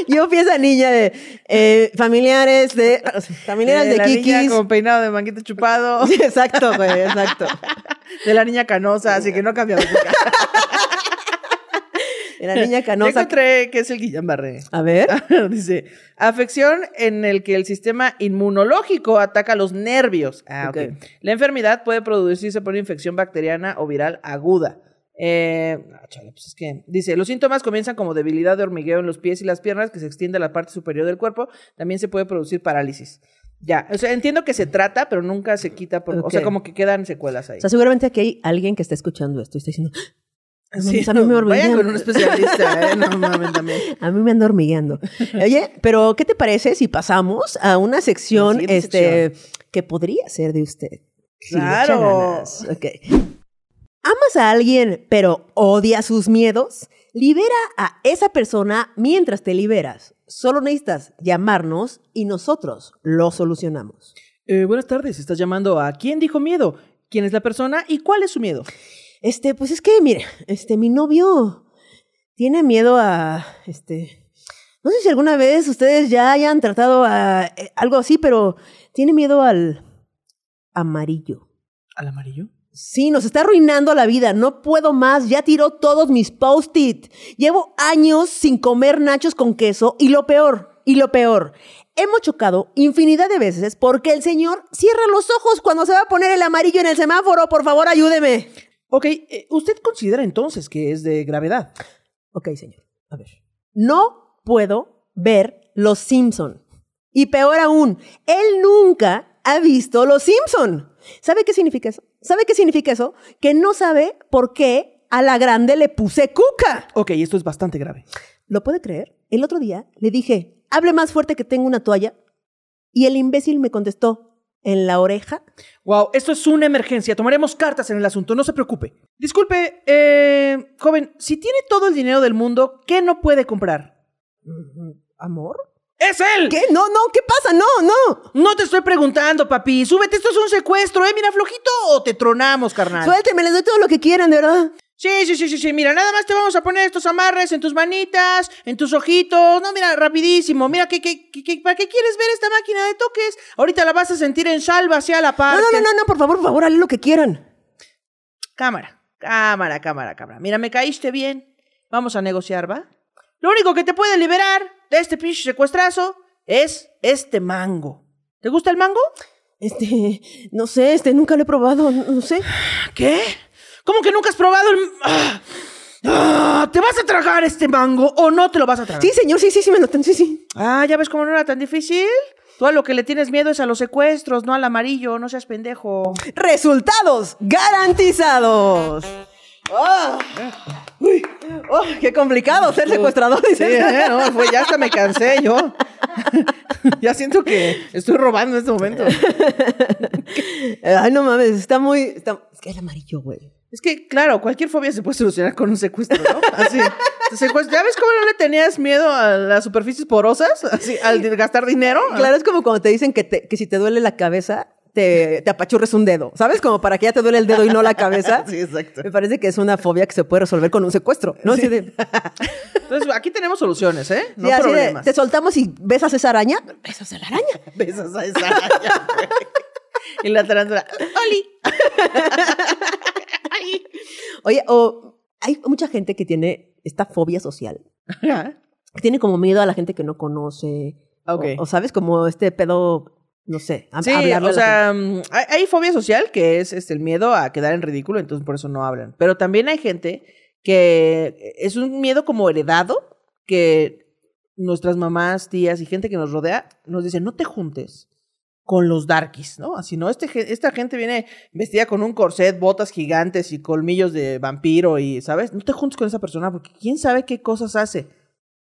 Yo fui esa niña de eh, familiares de, familiares de, la niña Kikis. con peinado de manguito chupado. Sí, exacto, güey, exacto. De la niña canosa, así que no cambia de boca. De la niña canosa. encontré que es el Guillain-Barré. A ver. Dice, afección en el que el sistema inmunológico ataca los nervios. Ah, ok. Ok. La enfermedad puede producirse por una infección bacteriana o viral aguda. Eh, ah, chale, pues es que dice, los síntomas comienzan como debilidad de hormigueo en los pies y las piernas que se extiende a la parte superior del cuerpo. También se puede producir parálisis. Ya, o sea, entiendo que se trata, pero nunca se quita, por, o sea, como que quedan secuelas ahí. O sea, seguramente aquí hay alguien que está escuchando esto y está diciendo, "No Sí, mames, a mí me vayan hormiguean". con un especialista, ¿eh? No mames también. A mí me anda hormigueando. Oye, pero ¿qué te parece si pasamos a una sección, este, que podría ser de usted? Si Claro. Ok. ¿Amas a alguien, pero odia sus miedos? Libera a esa persona mientras te liberas. Solo necesitas llamarnos y nosotros lo solucionamos. Eh, buenas tardes, estás llamando a ¿Quién dijo miedo? ¿Quién es la persona y cuál es su miedo? Este, pues es que, mire, este, mi novio tiene miedo a, este, no sé si alguna vez ustedes ya hayan tratado a eh, algo así, pero tiene miedo al amarillo. ¿Al amarillo? Sí, nos está arruinando la vida. No puedo más. Ya tiró todos mis post-it. Llevo años sin comer nachos con queso y lo peor, y lo peor. Hemos chocado infinidad de veces porque el señor cierra los ojos cuando se va a poner el amarillo en el semáforo. Por favor, ayúdeme. Ok, eh, ¿usted considera entonces que es de gravedad? Ok, señor. A ver. No puedo ver Los Simpson. Y peor aún, él nunca ha visto Los Simpson. ¿Sabe qué significa eso? ¿Sabe qué significa eso? Que no sabe por qué a la grande le puse cuca. Ok, esto es bastante grave. ¿Lo puede creer? el otro día le dije, hable más fuerte que tengo una toalla. Y el imbécil me contestó, en la oreja. Wow, esto es una emergencia. Tomaremos cartas en el asunto, no se preocupe. Disculpe, eh, joven, si tiene todo el dinero del mundo, ¿qué no puede comprar? ¿Amor? ¡Es él! ¿Qué? No, no, ¿qué pasa? No, no. No te estoy preguntando, papi. Súbete, esto es un secuestro, ¿eh? Mira, flojito o te tronamos, carnal. Suélteme, les doy todo lo que quieran, de verdad. Sí, sí, sí, sí, sí. Mira, nada más te vamos a poner estos amarres en tus manitas, en tus ojitos. No, mira, rapidísimo. Mira, ¿qué, qué, qué, para qué quieres ver esta máquina de toques? Ahorita la vas a sentir en salva hacia la parte. no, no, no, no, por favor, por favor, hazle lo que quieran. Cámara, cámara, cámara, cámara. Mira, me caíste bien. Vamos a negociar, ¿va? Lo único que te puede liberar de este pinche secuestrazo es este mango. ¿Te gusta el mango? Este, no sé, este, nunca lo he probado, no, no sé. ¿Qué? ¿Cómo que nunca has probado el... Ah, ah, ¿Te vas a tragar este mango o no te lo vas a tragar? Sí, señor, sí, sí, sí, me lo tengo, sí, sí. Ah, ¿ya ves cómo no era tan difícil? Tú a lo que le tienes miedo es a los secuestros, no al amarillo, no seas pendejo. Resultados garantizados. ¡Ah! Uy, oh, qué complicado ser secuestrador. Sí, eh, no, fue, ya hasta me cansé yo. ya siento que estoy robando en este momento. Ay, no mames, está muy. está- Es que es amarillo, güey. Es que, claro, cualquier fobia se puede solucionar con un secuestro, ¿no? Así. secuestro- ¿Ya ves cómo no le tenías miedo a las superficies porosas? Así, al gastar dinero. Claro, es como cuando te dicen que, te- que si te duele la cabeza, te, te apachurres un dedo. ¿Sabes? Como para que ya te duele el dedo y no la cabeza. Sí, exacto. Me parece que es una fobia que se puede resolver con un secuestro, ¿no? Así de, Entonces, aquí tenemos soluciones, ¿eh? No sí, así de, problemas. te soltamos y besas esa araña. Besas a la araña. Besas a esa araña. Y la tarántula, ¡Oli! Oye, o hay mucha gente que tiene esta fobia social. Que tiene como miedo a la gente que no conoce. Ok. O, o, sabes, como este pedo, no sé, a- Sí, o sea, mm, hay, hay fobia social que es este, el miedo a quedar en ridículo, entonces por eso no hablan. Pero también hay gente que es un miedo como heredado, que nuestras mamás, tías y gente que nos rodea nos dicen, no te juntes con los darkies, ¿no? Así, ¿no? Este, esta gente viene vestida con un corset, botas gigantes y colmillos de vampiro y, ¿sabes? No te juntes con esa persona porque quién sabe qué cosas hace.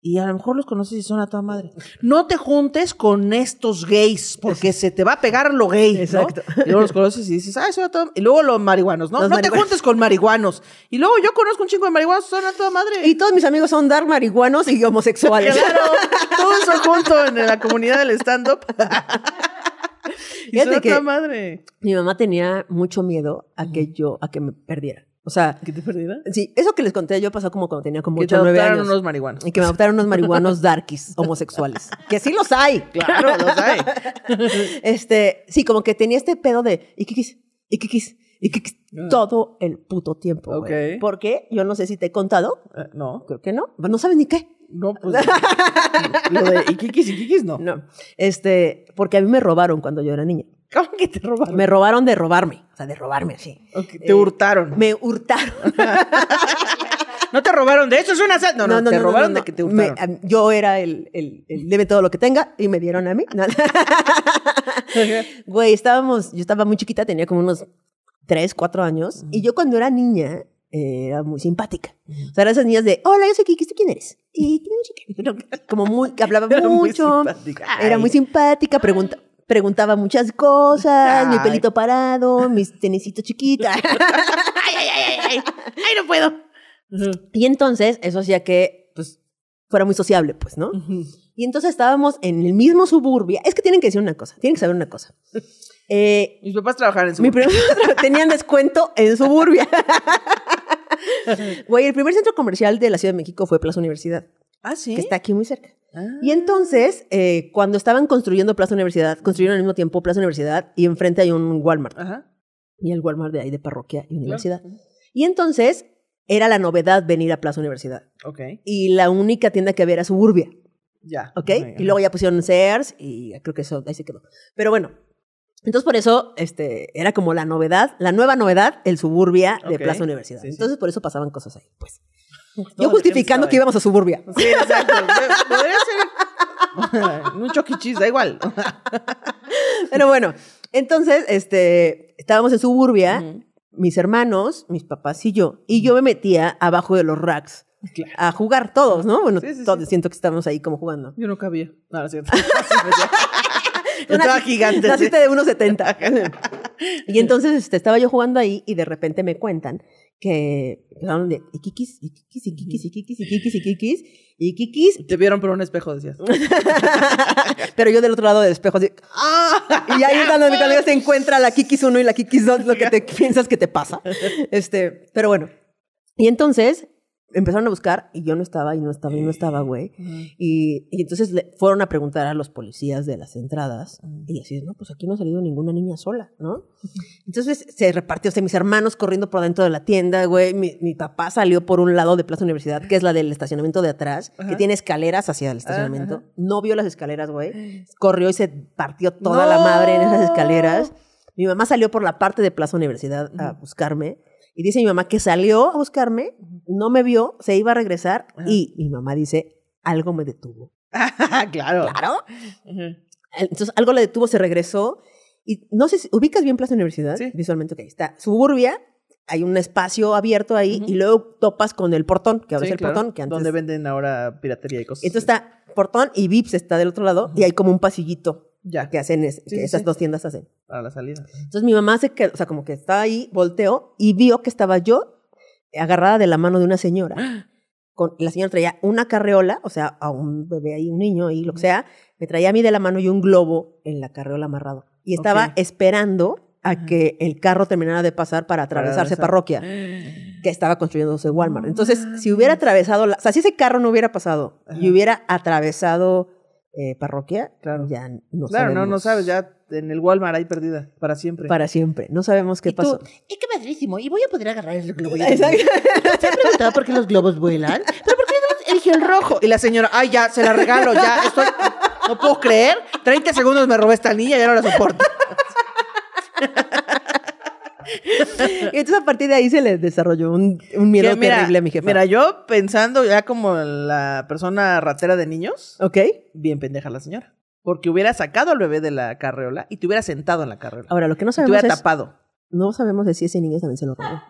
Y a lo mejor los conoces y son a toda madre. No te juntes con estos gays, porque se te va a pegar lo gay. ¿no? Exacto. Y luego los conoces y dices, ah, son a toda... Y luego los marihuanos, ¿no? Los no marihuanos. te juntes con marihuanos. Y luego yo conozco un chingo de marihuanos, son a toda madre. Y todos mis amigos son dark marihuanos y homosexuales. Claro, todo eso junto en la comunidad del stand-up. y son a que- toda madre. Mi mamá tenía mucho miedo a que yo, a que me perdiera. O sea, ¿Que te perdieran? sí, eso que les conté yo pasó como cuando tenía como Que te 8 o 9 adoptaron años. unos marihuanos. Y que me adoptaron unos marihuanos darkies homosexuales. que sí los hay. Claro, los hay. Este, sí, como que tenía este pedo de Ikikis, Ikikis, Ikikis todo el puto tiempo. Ok. ¿Por qué? Yo no sé si te he contado. Eh, no, Creo que no. No sabes ni qué. no, pues. lo de Ikikis, Ikikis, no. No. Este, porque a mí me robaron cuando yo era niña. ¿Cómo que te robaron? Me robaron de robarme. O sea, de robarme así. Ok, te Eh, hurtaron. Me hurtaron. No te robaron de eso, es una sal. No, no, te robaron de que te hurtaron. yo era el, el, el debe todo lo que tenga y me dieron a mí. No. Güey, estábamos, yo estaba muy chiquita, tenía como unos 3, 4 años. Y yo cuando era niña, eh, era muy simpática. O sea, eran esas niñas de, hola, yo soy Kiki, ¿tú quién eres? Y no como muy, que hablaba Era mucho. Era muy simpática, pregunta, preguntaba muchas cosas, mi pelito parado, mis tenisitos chiquitos. ay, ay, ay, ay, ay, no puedo. Y entonces eso hacía que pues fuera muy sociable, pues, ¿no? Y entonces estábamos en el mismo suburbia. Es que tienen que decir una cosa, tienen que saber una cosa. Eh, Mis papás trabajaban en su. mi primer tenían descuento en suburbia. Güey, el primer centro comercial de la Ciudad de México fue Plaza Universidad, Ah, sí. que está aquí muy cerca. Ah. Y entonces, eh, cuando estaban construyendo Plaza Universidad, construyeron al mismo tiempo Plaza Universidad y enfrente hay un Walmart. Ajá. Y el Walmart de ahí de parroquia y universidad. Y entonces era la novedad venir a Plaza Universidad. Ok. Y la única tienda que había era Suburbia, Ya. ¿ok? Y luego ya pusieron Sears y creo que eso ahí se quedó. Pero bueno, entonces por eso este, era como la novedad, la nueva novedad, el Suburbia de. Plaza Universidad. Sí, sí. Entonces por eso pasaban cosas ahí, pues. Yo justificando que íbamos a Suburbia. Sí, exacto. Podría ser. un choquichis, da igual. Pero bueno, entonces, este, estábamos en Suburbia, mis hermanos, mis papás y yo, y yo me metía abajo de los racks Claro. a jugar todos, ¿no? Bueno, Sí, sí, todos sí. siento que estamos ahí como jugando. Yo no cabía. No, no cierto. Yo estaba gigante. Naciste de 1.70. y entonces este, estaba yo jugando ahí y de repente me cuentan que empezaron de Ikikis, Ikikis, Ikikis, Ikikis, Ikikis, Ikikis, Ikikis. Te vieron por un espejo, decías. Pero yo del otro lado del espejo así. ¡Ah! Y ahí es cuando, cuando se encuentra la Kikis 1 y la Kikis 2, lo que te piensas que te pasa. Este, pero bueno. Y entonces empezaron a buscar y yo no estaba y no estaba y no estaba, güey. Y, y entonces le fueron a preguntar a los policías de las entradas y así, no, pues aquí no ha salido ninguna niña sola, ¿no? Entonces se repartió, o sea, mis hermanos corriendo por dentro de la tienda, güey. Mi, mi papá salió por un lado de Plaza Universidad, que es la del estacionamiento de atrás, que tiene escaleras hacia el estacionamiento. No vio las escaleras, güey. Corrió y se partió toda la madre en esas escaleras. Mi mamá salió por la parte de Plaza Universidad a buscarme. Y dice mi mamá que salió a buscarme, no me vio, se iba a regresar y mi mamá dice, algo me detuvo. claro. Claro. Entonces algo le detuvo, se regresó. Y no sé si ubicas bien Plaza Universidad, Sí. visualmente, que está suburbia, hay un espacio abierto ahí y luego topas con el portón, que ahora Sí, es el claro. portón, que antes... Donde venden ahora piratería y cosas. Entonces está portón y Vips está del otro lado y hay como un pasillito Ya, que hacen, es- Sí, que esas sí. dos tiendas hacen. para la salida. Entonces mi mamá se quedó, o sea, como que estaba ahí, volteó y vio que estaba yo agarrada de la mano de una señora. Con, la señora traía una carreola, o sea, a un bebé ahí, un niño ahí, lo que sea, me traía a mí de la mano y un globo en la carreola amarrado. Y estaba Ok. esperando a que el carro terminara de pasar para atravesarse atravesar. parroquia, que estaba construyéndose Walmart. Entonces, si hubiera atravesado, la, o sea, si ese carro no hubiera pasado y hubiera atravesado eh, parroquia, Claro. ya no Claro, no, no sabes, ya en el Walmart ahí perdida, para siempre. Para siempre. No sabemos qué Y tú, pasó. ¡y qué padrísimo! Y voy a poder agarrar el globo. Exacto. ¿Se han preguntado por qué los globos vuelan? ¿Pero por qué eligió el rojo? Y la señora, ay, ya, se la regalo, ya, estoy... No puedo creer. 30 segundos me robé esta niña y ya no la soporto. Y entonces a partir de ahí se le desarrolló un, un miedo mira, terrible a mi jefa. Mira, yo pensando ya como la persona ratera de niños, ¿Ok? bien pendeja la señora. Porque hubiera sacado al bebé de la carreola y te hubiera sentado en la carreola. Ahora, lo que no y te sabemos hubiera es... tapado. No sabemos de si ese niño también se lo robó.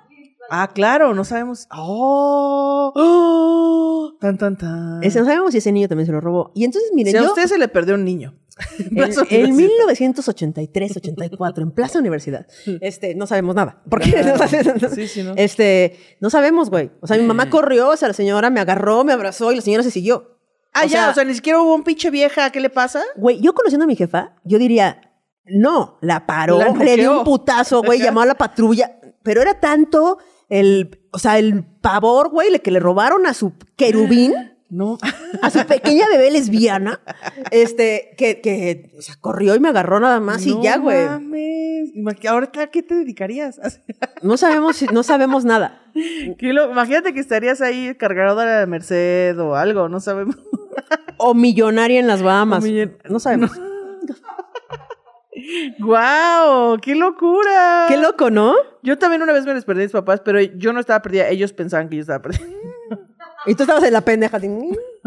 Ah, claro, no sabemos. ¡Oh! ¡Oh! Tan, tan, tan. Ese, no sabemos si ese niño también se lo robó. Y entonces, miren, si a yo... usted se le perdió un niño. En, Plaza en Universidad. 1983-84, en Plaza Universidad, este, no sabemos nada. Porque Claro. no, Sí, sí, ¿no? este, no sabemos, güey. O sea, mi mamá corrió, o sea, la señora me agarró, me abrazó y la señora se siguió. Ah, o ya, sea- o sea, ni siquiera hubo un pinche vieja. ¿Qué le pasa? Güey, yo conociendo a mi jefa, yo diría, no, la paró, La le dio un putazo, güey, llamó a la patrulla. Pero era tanto el, o sea, el pavor, güey, le que le robaron a su querubín, No. a su pequeña bebé lesbiana, este, que, que, o sea, corrió y me agarró nada más y No ya, güey. mames. Ahorita, ¿a qué te dedicarías? No sabemos, no sabemos nada. Lo- Imagínate que estarías ahí cargado de la Merced o algo, no sabemos. O millonaria en las Bahamas. Millon- No sabemos. ¡Guau! ¡Qué locura! Qué loco, ¿no? Yo también una vez me les perdí a mis papás, pero yo no estaba perdida. Ellos pensaban que yo estaba perdida. Y tú estabas en la pendeja. así,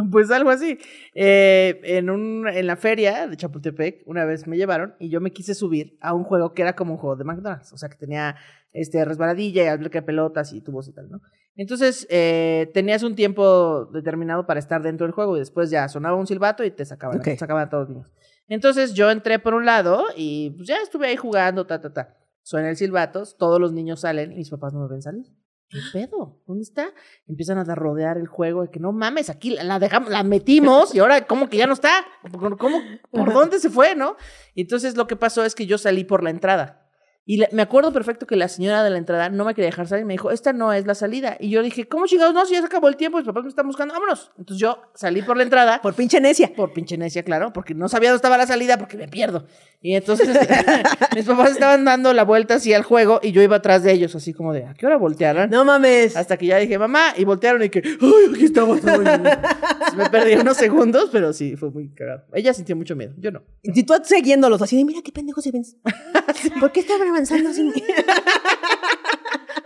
Pues algo así. Eh, en, un, en la feria de Chapultepec, una vez me llevaron y yo me quise subir a un juego que era como un juego de McDonald's. O sea, que tenía este, resbaladilla y alberca de pelotas y tubos y tal, ¿no? Entonces, eh, tenías un tiempo determinado para estar dentro del juego y después ya sonaba un silbato y te sacaban, Ok. sacaban a todos los niños. Entonces, yo entré por un lado y pues ya estuve ahí jugando, ta, ta, ta. Suena el silbato, todos los niños salen y mis papás no me ven salir. ¿Qué pedo? ¿Dónde está? Empiezan a rodear el juego de que no mames, aquí la dejamos, la metimos y ahora ¿cómo que ya no está? ¿Por- ¿Cómo, ¿Por dónde se fue, no? Y entonces lo que pasó es que yo salí por la entrada. Y la- me acuerdo perfecto que la señora de la entrada no me quería dejar salir. Me dijo, esta no es la salida. Y yo dije, ¿cómo chingados no? Si ya se acabó el tiempo, mis papás me están buscando, vámonos. Entonces yo salí por la entrada. Por pinche necia. Por pinche necia, claro, porque no sabía dónde estaba la salida porque me pierdo. Y entonces mis papás estaban dando la vuelta así al juego y yo iba atrás de ellos, así como de, ¿a qué hora voltearon? No mames. Hasta que ya dije, mamá, y voltearon y que, ¡ay, aquí estamos! me perdí unos segundos, pero sí, fue muy cagado. Ella sintió mucho miedo, yo no. Y tú siguiéndolos así de, mira qué pendejos se ven. ¿Por qué estaban avanzando así?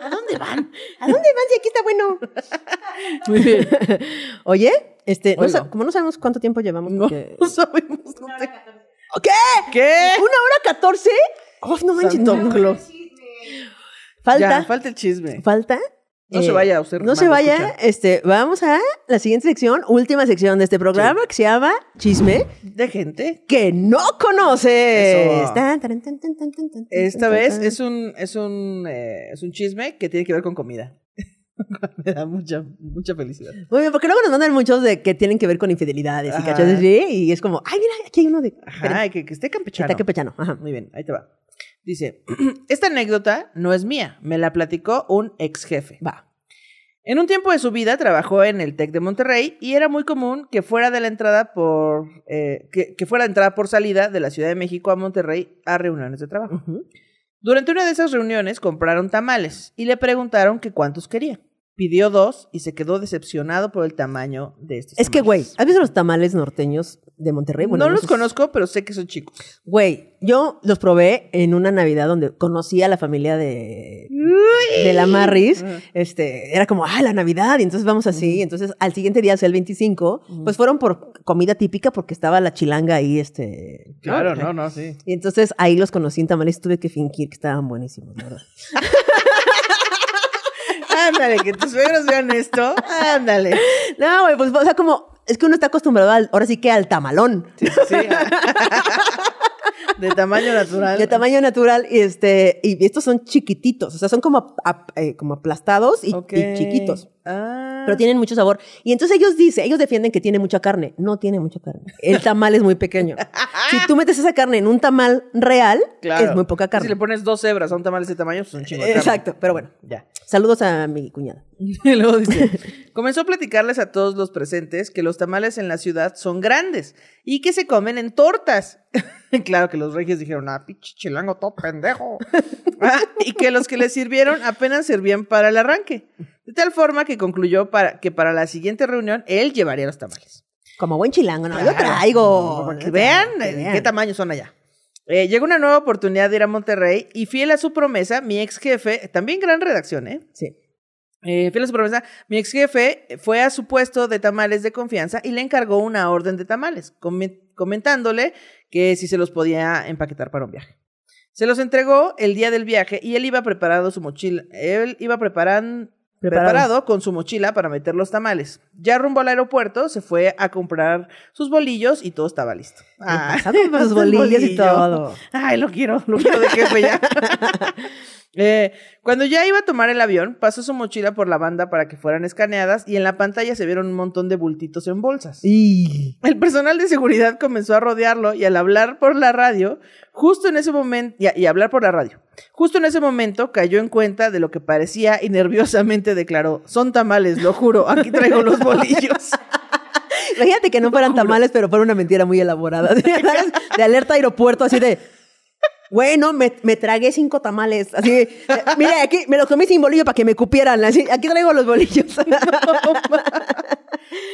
¿A dónde van? ¿A dónde van si aquí está bueno? Muy bien. Oye, este, no sa- como no sabemos cuánto tiempo llevamos, No, porque... no sabemos. No. ¿Qué? ¿Qué? ¿Una hora catorce? Oh, no manches, Santo. Claus. Falta, Ya, falta el chisme. falta No Eh, se vaya usted. No se hermano, vaya, escucha. este, vamos a la siguiente sección, última sección de este programa que se llama Chisme De gente. que no conoces. Tan, tan, tan, Esta vez es un, es un, eh, es un chisme que tiene que ver con comida. Me da mucha, mucha felicidad. Muy bien, porque luego nos mandan muchos de que tienen que ver con infidelidades y Ajá. cachas así, y es como, ay, mira, aquí hay uno de Ajá, que, que esté campechano. Está que pechano. Ajá. Muy bien, ahí te va. Dice, esta anécdota no es mía, me la platicó un ex jefe. Va. En un tiempo de su vida trabajó en el TEC de Monterrey y era muy común que fuera de la entrada por eh, que, que fuera de entrada por salida de la Ciudad de México a Monterrey a reuniones de trabajo. Durante una de esas reuniones compraron tamales y le preguntaron que cuántos quería. Pidió dos y se quedó decepcionado por el tamaño de estos. Es que, güey. ¿has visto los tamales norteños de Monterrey? Bueno, no los esos- conozco, pero sé que son chicos. Güey, yo los probé en una Navidad donde conocí a la familia de, de la Marris. Este, era como, ah, la Navidad, y entonces vamos así. Entonces, al siguiente día, o sea, el 25, pues fueron por comida típica porque estaba la chilanga ahí, este. Claro, no, no, sí. Y entonces ahí los conocí en tamales, tuve que fingir que estaban buenísimos, verdad. Ándale, que tus suegros vean esto. Ándale. No, güey, pues, o sea, como, es que uno está acostumbrado al, ahora sí que al tamalón. Sí, sí, sí. De tamaño natural. De tamaño natural, y este, y estos son chiquititos, o sea, son como, ap- eh, como aplastados y, chiquitos. Ah. Pero tienen mucho sabor. Y entonces ellos dicen, ellos defienden que tiene mucha carne. No tiene mucha carne. El tamal es muy pequeño. si tú metes esa carne en un tamal real, Claro. es muy poca carne. Si le pones dos cebras a un tamal de ese tamaño, pues un chingo de carne. Exacto, pero bueno. Ya. Saludos a mi cuñada. Y luego dice, comenzó a platicarles a todos los presentes que los tamales en la ciudad son grandes y que se comen en tortas. claro que los reyes dijeron, ah, pinche chilango, todo pendejo. Ah, y que los que le sirvieron apenas servían para el arranque. De tal forma que concluyó para, que para la siguiente reunión él llevaría los tamales. Como buen chilango, no, yo Claro. traigo. Para que Yo vean traigo, que qué tamaño son allá. Eh, llegó una nueva oportunidad de ir a Monterrey y fiel a su promesa, mi ex jefe, también gran redacción, ¿eh? Sí. Eh, fiel a su promesa, mi ex jefe fue a su puesto de tamales de confianza y le encargó una orden de tamales, comen- comentándole que si se los podía empaquetar para un viaje. Se los entregó el día del viaje y él iba preparado su mochila. Él iba preparan- Preparado. preparado con su mochila para meter los tamales. Ya rumbo al aeropuerto se fue a comprar sus bolillos y todo estaba listo. Ah, los bolillos y todo. Ay, lo quiero, lo quiero de jefe ya. Eh, cuando ya iba a tomar el avión, pasó su mochila por la banda para que fueran escaneadas y en la pantalla se vieron un montón de bultitos en bolsas. Y... El personal de seguridad comenzó a rodearlo y al hablar por la radio, justo en ese momento, y, hablar por la radio, justo en ese momento cayó en cuenta de lo que parecía y nerviosamente declaró, son tamales, lo juro, aquí traigo los bolillos. Imagínate que no fueran tamales, pero fuera una mentira muy elaborada. De alerta aeropuerto, así de. Bueno, me, me tragué cinco tamales. Así, eh, mira, aquí me los comí sin bolillo para que me cupieran. Así, aquí traigo los bolillos.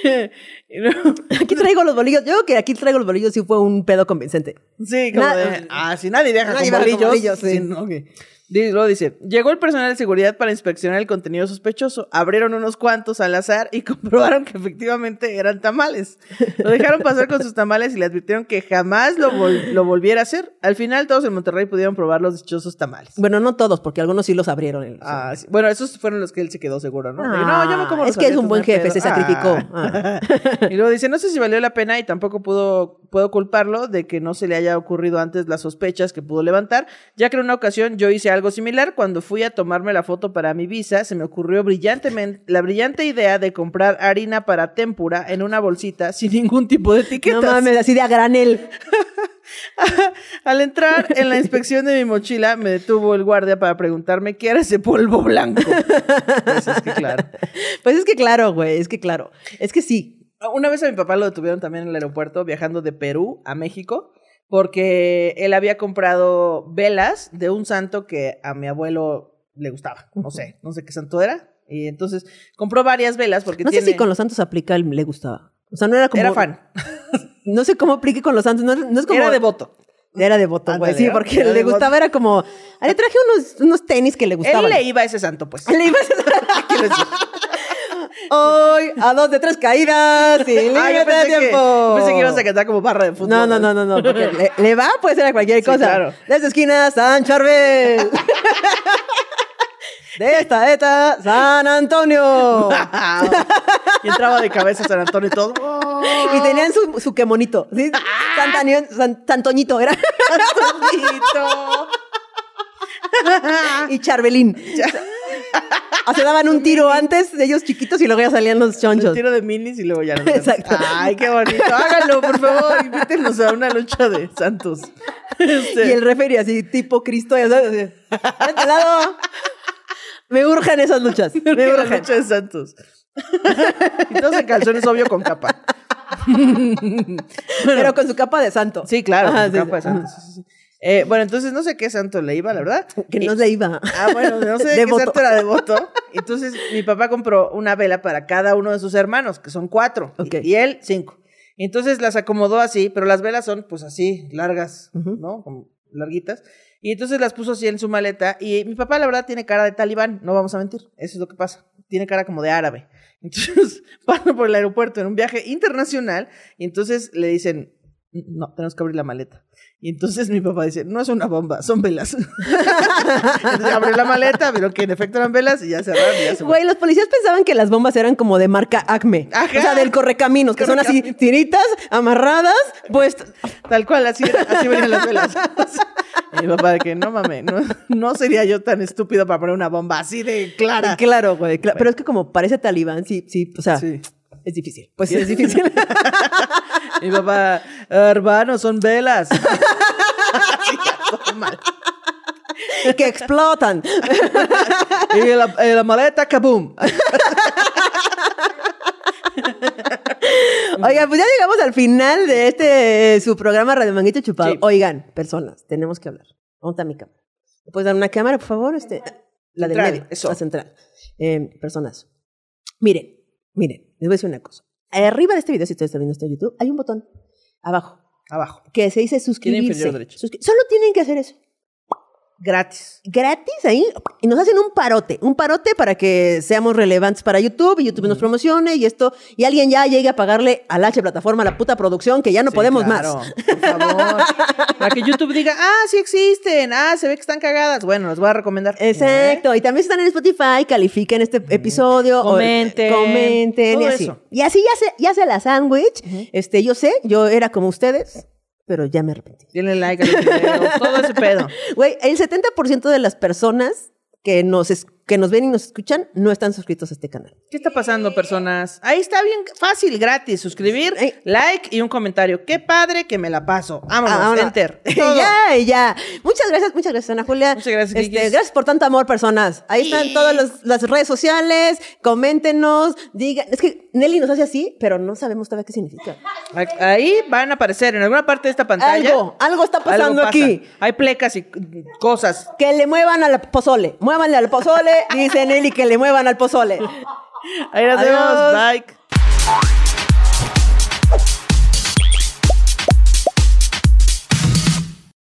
Aquí traigo los bolillos. Yo creo que aquí traigo los bolillos sí fue un pedo convincente. Sí, como Na- de, ah, si nadie viaja Nadie con viaja con bolillos. bolillos, sí. no, ok. Di- Luego dice, llegó el personal de seguridad para inspeccionar el contenido sospechoso. Abrieron unos cuantos al azar y comprobaron que efectivamente eran tamales. Lo dejaron pasar con sus tamales y le advirtieron que jamás lo, vol- lo volviera a hacer. Al final todos en Monterrey pudieron probar los dichosos tamales. Bueno, no todos, porque algunos sí los abrieron. en- Ah, sí. Bueno, esos fueron los que él se quedó seguro, ¿no? Ah, no, yo me como es los que es un buen jefe, pedo". se sacrificó. Ah. y luego dice, no sé si valió la pena y tampoco pudo, puedo culparlo de que no se le haya ocurrido antes las sospechas que pudo levantar, ya que en una ocasión yo hice algo similar. Cuando fui a tomarme la foto para mi visa, se me ocurrió brillantemente la brillante idea de comprar harina para tempura en una bolsita sin ningún tipo de etiquetas. No mames, así de a granel. Al entrar en la inspección de mi mochila, me detuvo el guardia para preguntarme qué era ese polvo blanco. Pues es que claro. Pues es que claro, güey, es que claro. Es que sí. Una vez a mi papá lo detuvieron también en el aeropuerto viajando de Perú a México porque él había comprado velas de un santo que a mi abuelo le gustaba. No sé, no sé qué santo era. Y entonces compró varias velas porque No sé tiene... si con los santos aplica el le gustaba. O sea, no era como. Era fan. No sé cómo aplique con los santos. No, no es como. Era devoto. Era devoto, güey. Sí, porque le devoto. gustaba, era como. "Ah, Le traje unos, unos tenis que le gustaban. Él le iba a ese santo, pues. Le iba a Quiero decir. Hoy, a dos de tres caídas, sin límite Ah, de que, tiempo. yo pensé que ibas a cantar como barra de fútbol. No, no, no, no, no. Porque le, le va, puede ser a cualquier Sí, cosa. claro. Desde esquina, San Charbel. De esta, esta, San Antonio. y entraba de cabeza San Antonio y todo. Y tenían su, su quemonito. ¿sí? Santanio- San- Santoñito era. Bonito. y Charbelín. O sea, daban un tiro antes de ellos chiquitos y luego ya salían los Un chonchos. tiro de minis y luego ya nos Exacto. Ay, qué bonito. Háganlo, por favor. Invítenos a una lucha de santos. Este, Y el referee así, tipo Cristo, ya sabes, así, "Vente al lado". Me urgen esas luchas. Me la urgen. lucha de santos. y todos en calzones, obvio, con capa. Pero con su capa de santo. Sí, claro, Ajá, con sí, capa de sí. sí, sí. Eh, bueno, entonces no sé qué santo le iba, la verdad. Que no se iba. Ah, bueno, no sé de qué santo era devoto. Entonces, mi papá compró una vela para cada uno de sus hermanos, que son cuatro. y- Ok. Y, él, cinco. Entonces las acomodó así, pero las velas son, pues así, largas. ¿no? Como larguitas. Y entonces las puso así en su maleta. Y mi papá, la verdad, tiene cara de talibán, no vamos a mentir. Eso es lo que pasa. Tiene cara como de árabe. Entonces, pasan por el aeropuerto en un viaje internacional. Y entonces le dicen, no, tenemos que abrir la maleta. Y entonces mi papá dice, no es una bomba, son velas. entonces abrió la maleta, vieron que en efecto eran velas y ya cerraron y ya se. Güey, los policías pensaban que las bombas eran como de marca Acme. Ajá. O sea, del correcaminos, que son así tiritas, amarradas, pues Tal cual, así, así venían las velas. y mi papá de que no mames, no, no sería yo tan estúpido para poner una bomba así de clara. Claro, güey. cla- Pero es que como parece talibán, sí, sí, o sea, Sí. es difícil. Pues es difícil. Mi papá, hermanos, son velas. Que explotan. Y la, maleta, kaboom. Oigan, pues ya llegamos al final de este eh, su programa Radio Manguito Chupado. Sí. Oigan, personas, tenemos que hablar. ¿Dónde está mi cámara? ¿Me puedes dar una cámara, por favor? Este, la del Central, medio, eso. la central. Eh, personas, miren, miren, les voy a decir una cosa. Arriba de este video, si ustedes están viendo esto en YouTube, hay un botón abajo Abajo. que se dice suscribirse. Suscri- Solo tienen que hacer eso. Gratis. gratis ahí y nos hacen un parote, un parote para que seamos relevantes para YouTube y YouTube nos promocione y esto y alguien ya llegue a pagarle al H plataforma la puta producción que ya no Sí, podemos claro, más. Por favor. Para que YouTube diga, ah, sí existen, ah, se ve que están cagadas. Bueno, los voy a recomendar. Exacto, y también si están en Spotify, califiquen este episodio, o- Comenten, comenten y así. eso. Y así ya se, ya se la sándwich. Este, yo sé, yo era como ustedes, pero ya me arrepentí. Denle like al video, todo ese pedo. Güey, el 70% de las personas que nos, es- que nos ven y nos escuchan no están suscritos a este canal. ¿Qué está pasando, personas? Ahí está bien fácil, gratis. Suscribir, like y un comentario. Qué padre que me la paso. Vámonos, Ah, enter. Ya, ya. Muchas gracias, muchas gracias, Ana Julia. Muchas gracias, Este, Kikis. gracias por tanto amor, personas. Ahí están todas los- las redes sociales. Coméntenos, digan. Es que Nelly nos hace así, pero no sabemos todavía qué significa. Ahí van a aparecer en alguna parte de esta pantalla. Algo, algo está pasando pasa. aquí. Hay plecas y cosas. Que le muevan al pozole. Muévanle al pozole. Dice Nelly que le muevan al pozole. Ahí nos vemos. Bye.